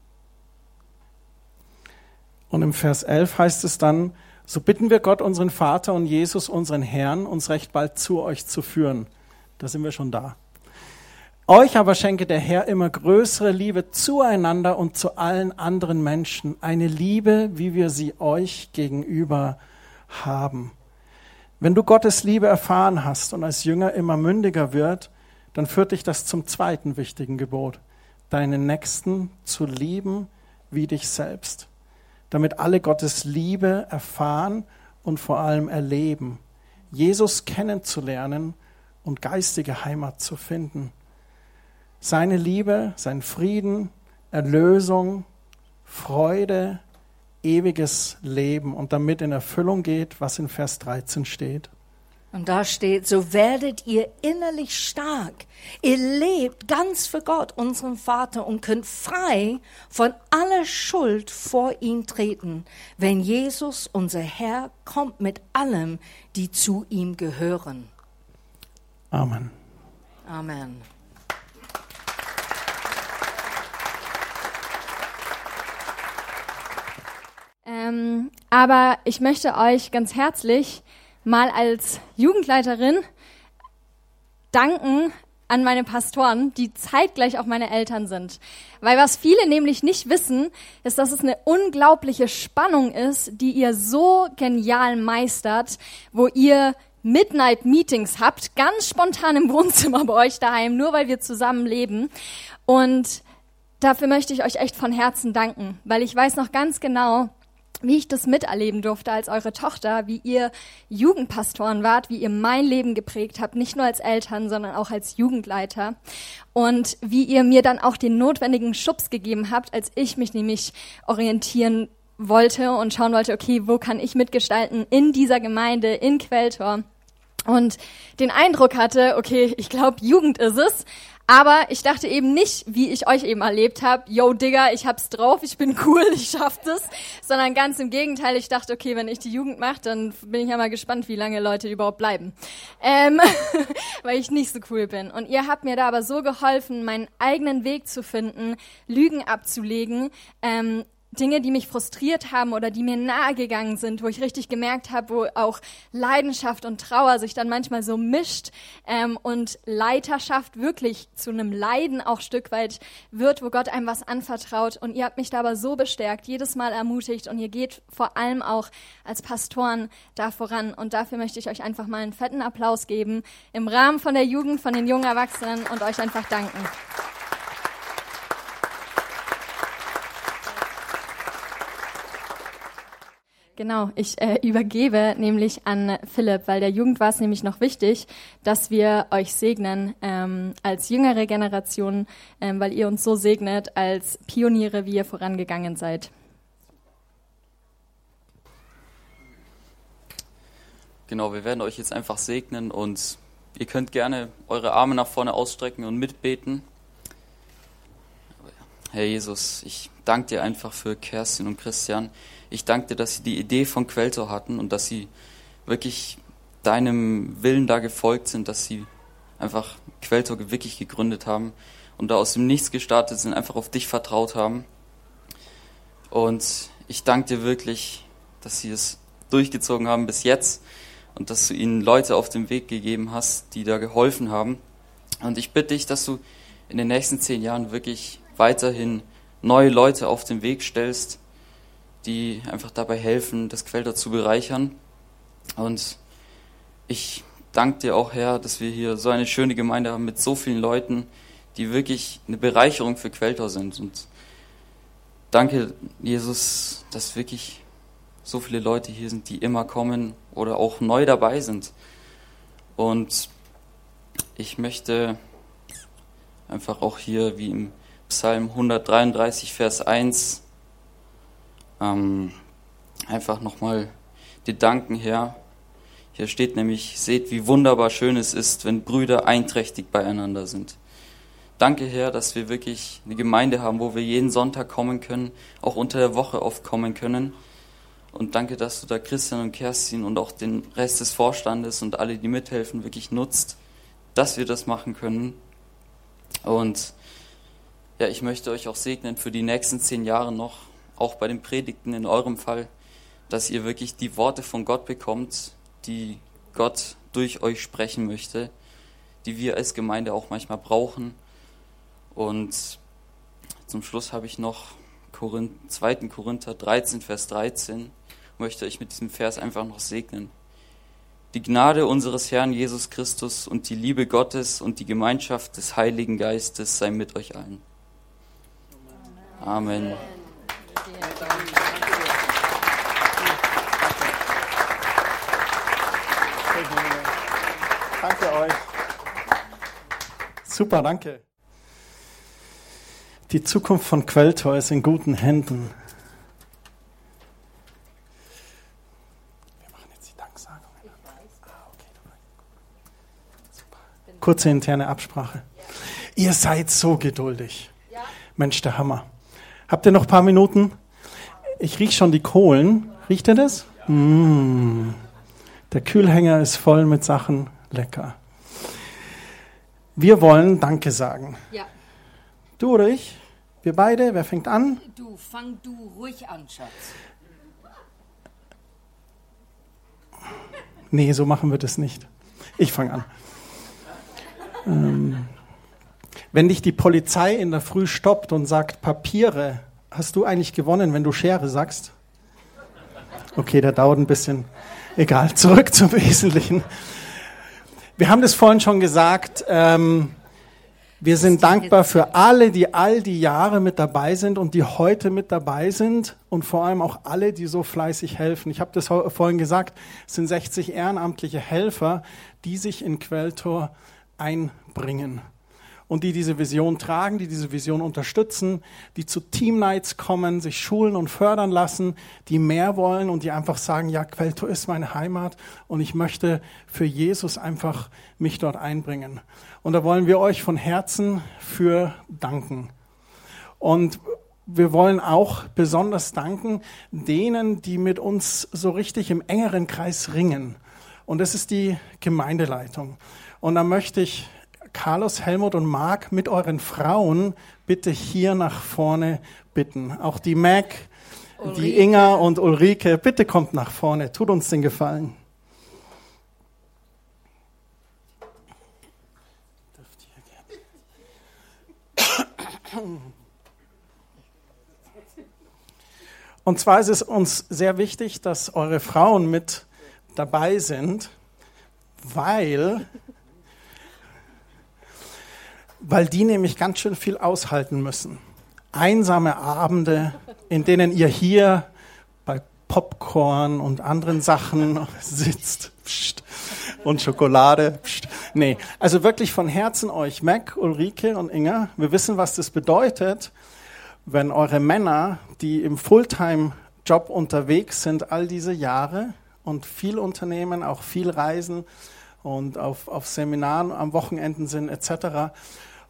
S4: Und im Vers 11 heißt es dann, so bitten wir Gott, unseren Vater und Jesus, unseren Herrn, uns recht bald zu euch zu führen. Da sind wir schon da. Euch aber schenke der Herr immer größere Liebe zueinander und zu allen anderen Menschen. Eine Liebe, wie wir sie euch gegenüber haben. Wenn du Gottes Liebe erfahren hast und als Jünger immer mündiger wird, dann führt dich das zum zweiten wichtigen Gebot, deinen Nächsten zu lieben wie dich selbst. Damit alle Gottes Liebe erfahren und vor allem erleben, Jesus kennenzulernen und geistige Heimat zu finden. Seine Liebe, sein Frieden, Erlösung, Freude, ewiges Leben und damit in Erfüllung geht, was in Vers 13 steht.
S14: Und da steht, so werdet ihr innerlich stark. Ihr lebt ganz für Gott, unseren Vater, und könnt frei von aller Schuld vor ihn treten, wenn Jesus, unser Herr, kommt mit allem, die zu ihm gehören.
S4: Amen.
S14: Amen.
S15: Ähm, aber ich möchte euch ganz herzlich mal als Jugendleiterin danken an meine Pastoren, die zeitgleich auch meine Eltern sind. Weil was viele nämlich nicht wissen, ist, dass es eine unglaubliche Spannung ist, die ihr so genial meistert, wo ihr Midnight Meetings habt, ganz spontan im Wohnzimmer bei euch daheim, nur weil wir zusammen leben. Und dafür möchte ich euch echt von Herzen danken, weil ich weiß noch ganz genau, wie ich das miterleben durfte als eure Tochter, wie ihr Jugendpastoren wart, wie ihr mein Leben geprägt habt, nicht nur als Eltern, sondern auch als Jugendleiter. Und wie ihr mir dann auch den notwendigen Schubs gegeben habt, als ich mich nämlich orientieren wollte und schauen wollte, okay, wo kann ich mitgestalten in dieser Gemeinde, in Quelltor. Und den Eindruck hatte, okay, ich glaube, Jugend ist es, aber ich dachte eben nicht, wie ich euch eben erlebt habe, yo Digga, ich hab's drauf, ich bin cool, ich schaff das, sondern ganz im Gegenteil, ich dachte, okay, wenn ich die Jugend mache, dann bin ich ja mal gespannt, wie lange Leute überhaupt bleiben. Ähm, weil ich nicht so cool bin. Und ihr habt mir da aber so geholfen, meinen eigenen Weg zu finden, Lügen abzulegen, ähm, Dinge, die mich frustriert haben oder die mir nahegegangen sind, wo ich richtig gemerkt habe, wo auch Leidenschaft und Trauer sich dann manchmal so mischt ähm, und Leiterschaft wirklich zu einem Leiden auch Stück weit wird, wo Gott einem was anvertraut. Und ihr habt mich da aber so bestärkt, jedes Mal ermutigt und ihr geht vor allem auch als Pastoren da voran. Und dafür möchte ich euch einfach mal einen fetten Applaus geben im Rahmen von der Jugend, von den jungen Erwachsenen und euch einfach danken. Genau, ich äh, übergebe nämlich an Philipp, weil der Jugend war es nämlich noch wichtig, dass wir euch segnen ähm, als jüngere Generation, ähm, weil ihr uns so segnet als Pioniere, wie ihr vorangegangen seid.
S16: Genau, wir werden euch jetzt einfach segnen und ihr könnt gerne eure Arme nach vorne ausstrecken und mitbeten. Herr Jesus, ich danke dir einfach für Kerstin und Christian ich danke dir, dass sie die Idee von Quelltor hatten und dass sie wirklich deinem Willen da gefolgt sind, dass sie einfach Quelltor wirklich gegründet haben und da aus dem Nichts gestartet sind, einfach auf dich vertraut haben. Und ich danke dir wirklich, dass sie es durchgezogen haben bis jetzt und dass du ihnen Leute auf den Weg gegeben hast, die da geholfen haben. Und ich bitte dich, dass du in den nächsten zehn Jahren wirklich weiterhin neue Leute auf den Weg stellst, die einfach dabei helfen, das Quelltor zu bereichern. Und ich danke dir auch, Herr, dass wir hier so eine schöne Gemeinde haben mit so vielen Leuten, die wirklich eine Bereicherung für Quelltor sind. Und danke, Jesus, dass wirklich so viele Leute hier sind, die immer kommen oder auch neu dabei sind. Und ich möchte einfach auch hier wie im Psalm 133, Vers 1 ähm, einfach nochmal dir danken, Herr. Hier steht nämlich, seht, wie wunderbar schön es ist, wenn Brüder einträchtig beieinander sind. Danke, Herr, dass wir wirklich eine Gemeinde haben, wo wir jeden Sonntag kommen können, auch unter der Woche oft kommen können. Und danke, dass du da Christian und Kerstin und auch den Rest des Vorstandes und alle, die mithelfen, wirklich nutzt, dass wir das machen können. Und ja, ich möchte euch auch segnen für die nächsten zehn Jahre noch auch bei den Predigten in eurem Fall, dass ihr wirklich die Worte von Gott bekommt, die Gott durch euch sprechen möchte, die wir als Gemeinde auch manchmal brauchen. Und zum Schluss habe ich noch 2. Korinther 13, Vers 13, möchte ich mit diesem Vers einfach noch segnen. Die Gnade unseres Herrn Jesus Christus und die Liebe Gottes und die Gemeinschaft des Heiligen Geistes sei mit euch allen. Amen.
S4: Danke euch. Super, danke. Die Zukunft von Quelltor ist in guten Händen. Wir machen jetzt die Danksagung. Kurze interne Absprache. Ihr seid so geduldig. Mensch, der Hammer. Habt ihr noch ein paar Minuten? Ich rieche schon die Kohlen. Riecht ihr das? Mmh. Der Kühlhänger ist voll mit Sachen. Lecker. Wir wollen Danke sagen.
S14: Ja.
S4: Du oder ich? Wir beide? Wer fängt an?
S14: Du, fang du ruhig an, Schatz.
S4: Nee, so machen wir das nicht. Ich fange an. Ähm, wenn dich die Polizei in der Früh stoppt und sagt Papiere, hast du eigentlich gewonnen, wenn du Schere sagst? Okay, der dauert ein bisschen. Egal, zurück zum Wesentlichen. Wir haben das vorhin schon gesagt. Ähm, wir sind dankbar für alle, die all die Jahre mit dabei sind und die heute mit dabei sind und vor allem auch alle, die so fleißig helfen. Ich habe das vorhin gesagt, es sind 60 ehrenamtliche Helfer, die sich in Quelltor einbringen und die diese Vision tragen, die diese Vision unterstützen, die zu Team Nights kommen, sich schulen und fördern lassen, die mehr wollen und die einfach sagen, ja, Quelltor ist meine Heimat und ich möchte für Jesus einfach mich dort einbringen. Und da wollen wir euch von Herzen für danken. Und wir wollen auch besonders danken denen, die mit uns so richtig im engeren Kreis ringen. Und das ist die Gemeindeleitung. Und da möchte ich Carlos, Helmut und Marc mit euren Frauen bitte hier nach vorne bitten. Auch die Mac, Ulrike. die Inga und Ulrike, bitte kommt nach vorne. Tut uns den Gefallen. Und zwar ist es uns sehr wichtig, dass eure Frauen mit dabei sind, weil weil die nämlich ganz schön viel aushalten müssen. Einsame Abende, in denen ihr hier bei Popcorn und anderen Sachen sitzt pst, und Schokolade. Pst. Nee, also wirklich von Herzen euch, Mac, Ulrike und Inga, wir wissen, was das bedeutet, wenn eure Männer, die im Fulltime-Job unterwegs sind, all diese Jahre und viel unternehmen, auch viel reisen und auf, auf Seminaren am Wochenenden sind etc.,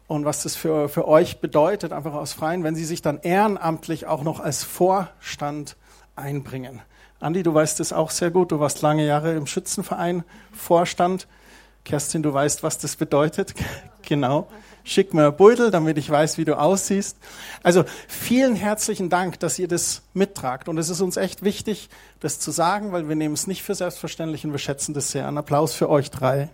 S4: und was das für, für euch bedeutet, einfach aus Freien, wenn Sie sich dann ehrenamtlich auch noch als Vorstand einbringen. Andi, du weißt es auch sehr gut. Du warst lange Jahre im Schützenverein Vorstand. Kerstin, du weißt, was das bedeutet. genau. Schick mir ein Beutel, damit ich weiß, wie du aussiehst. Also vielen herzlichen Dank, dass ihr das mittragt. Und es ist uns echt wichtig, das zu sagen, weil wir nehmen es nicht für selbstverständlich und wir schätzen das sehr. Ein Applaus für euch drei.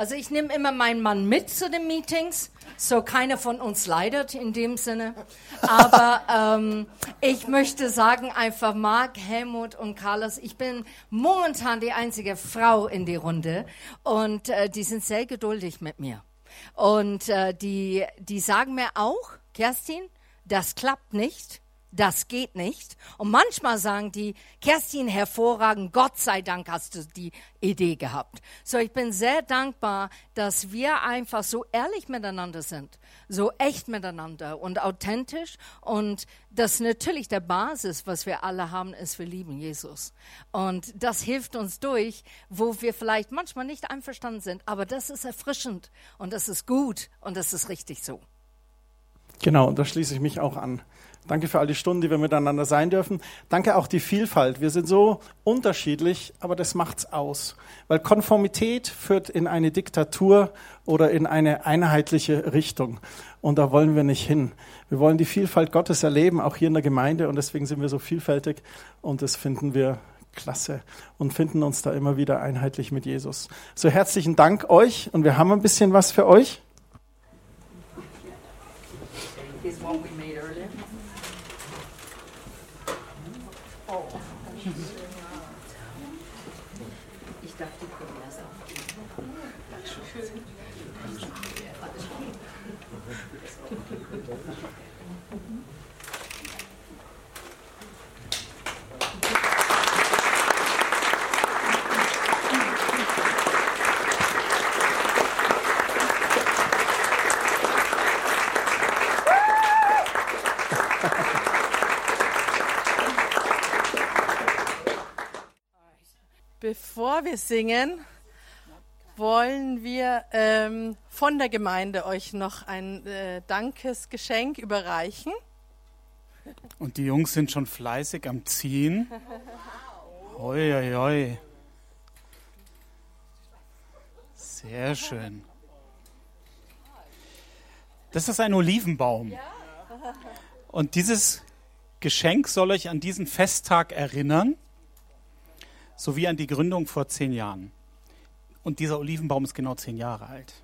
S14: Also ich nehme immer meinen Mann mit zu den Meetings, so keiner von uns leidet in dem Sinne. Aber ähm, ich möchte sagen einfach, Marc, Helmut und Carlos, ich bin momentan die einzige Frau in die Runde und äh, die sind sehr geduldig mit mir. Und äh, die, die sagen mir auch, Kerstin, das klappt nicht das geht nicht. Und manchmal sagen die, Kerstin, hervorragend, Gott sei Dank hast du die Idee gehabt. So, ich bin sehr dankbar, dass wir einfach so ehrlich miteinander sind, so echt miteinander und authentisch. Und das natürlich der Basis, was wir alle haben, ist, wir lieben Jesus. Und das hilft uns durch, wo wir vielleicht manchmal nicht einverstanden sind. Aber das ist erfrischend und das ist gut und das ist richtig so.
S4: Genau, da schließe ich mich auch an. Danke für all die Stunden, die wir miteinander sein dürfen. Danke auch die Vielfalt. Wir sind so unterschiedlich, aber das macht's aus. Weil Konformität führt in eine Diktatur oder in eine einheitliche Richtung. Und da wollen wir nicht hin. Wir wollen die Vielfalt Gottes erleben, auch hier in der Gemeinde. Und deswegen sind wir so vielfältig. Und das finden wir klasse und finden uns da immer wieder einheitlich mit Jesus. So herzlichen Dank euch. Und wir haben ein bisschen was für euch.
S17: Wir singen, wollen wir ähm, von der Gemeinde euch noch ein äh, Dankesgeschenk überreichen.
S9: Und die Jungs sind schon fleißig am Ziehen. Hoi, hoi, hoi. Sehr schön. Das ist ein Olivenbaum. Und dieses Geschenk soll euch an diesen Festtag erinnern sowie an die Gründung vor zehn Jahren. Und dieser Olivenbaum ist genau zehn Jahre alt.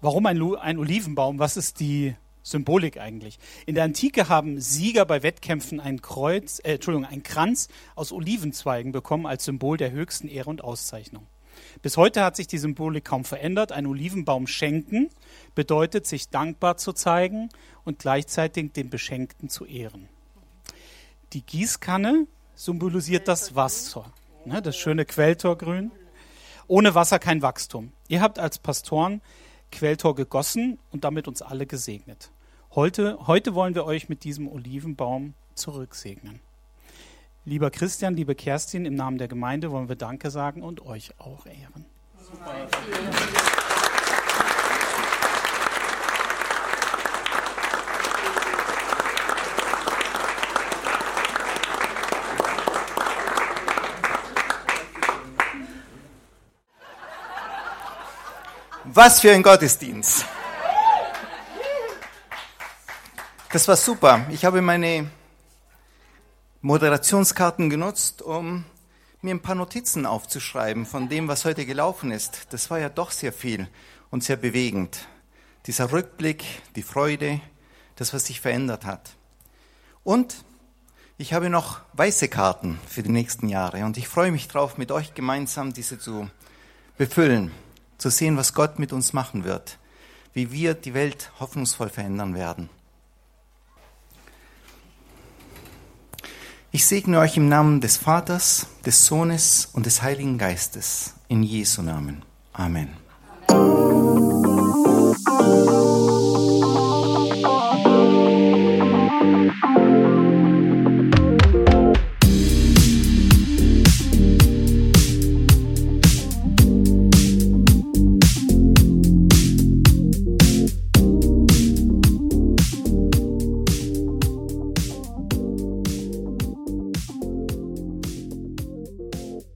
S9: Warum ein, ein Olivenbaum? Was ist die Symbolik eigentlich? In der Antike haben Sieger bei Wettkämpfen ein Kreuz, äh, Entschuldigung, ein Kranz aus Olivenzweigen bekommen als Symbol der höchsten Ehre und Auszeichnung. Bis heute hat sich die Symbolik kaum verändert. Ein Olivenbaum schenken bedeutet, sich dankbar zu zeigen und gleichzeitig den Beschenkten zu ehren. Die Gießkanne symbolisiert das Wasser, ne, das schöne Quelltorgrün. Ohne Wasser kein Wachstum. Ihr habt als Pastoren Quelltor gegossen und damit uns alle gesegnet. Heute, heute wollen wir euch mit diesem Olivenbaum zurücksegnen. Lieber Christian, liebe Kerstin, im Namen der Gemeinde wollen wir Danke sagen und euch auch ehren. Super.
S2: Was für ein Gottesdienst. Das war super. Ich habe meine Moderationskarten genutzt, um mir ein paar Notizen aufzuschreiben von dem, was heute gelaufen ist. Das war ja doch sehr viel und sehr bewegend. Dieser Rückblick, die Freude, das, was sich verändert hat. Und ich habe noch weiße Karten für die nächsten Jahre und ich freue mich drauf, mit euch gemeinsam diese zu befüllen zu sehen, was Gott mit uns machen wird, wie wir die Welt hoffnungsvoll verändern werden. Ich segne euch im Namen des Vaters, des Sohnes und des Heiligen Geistes. In Jesu Namen. Amen. Amen.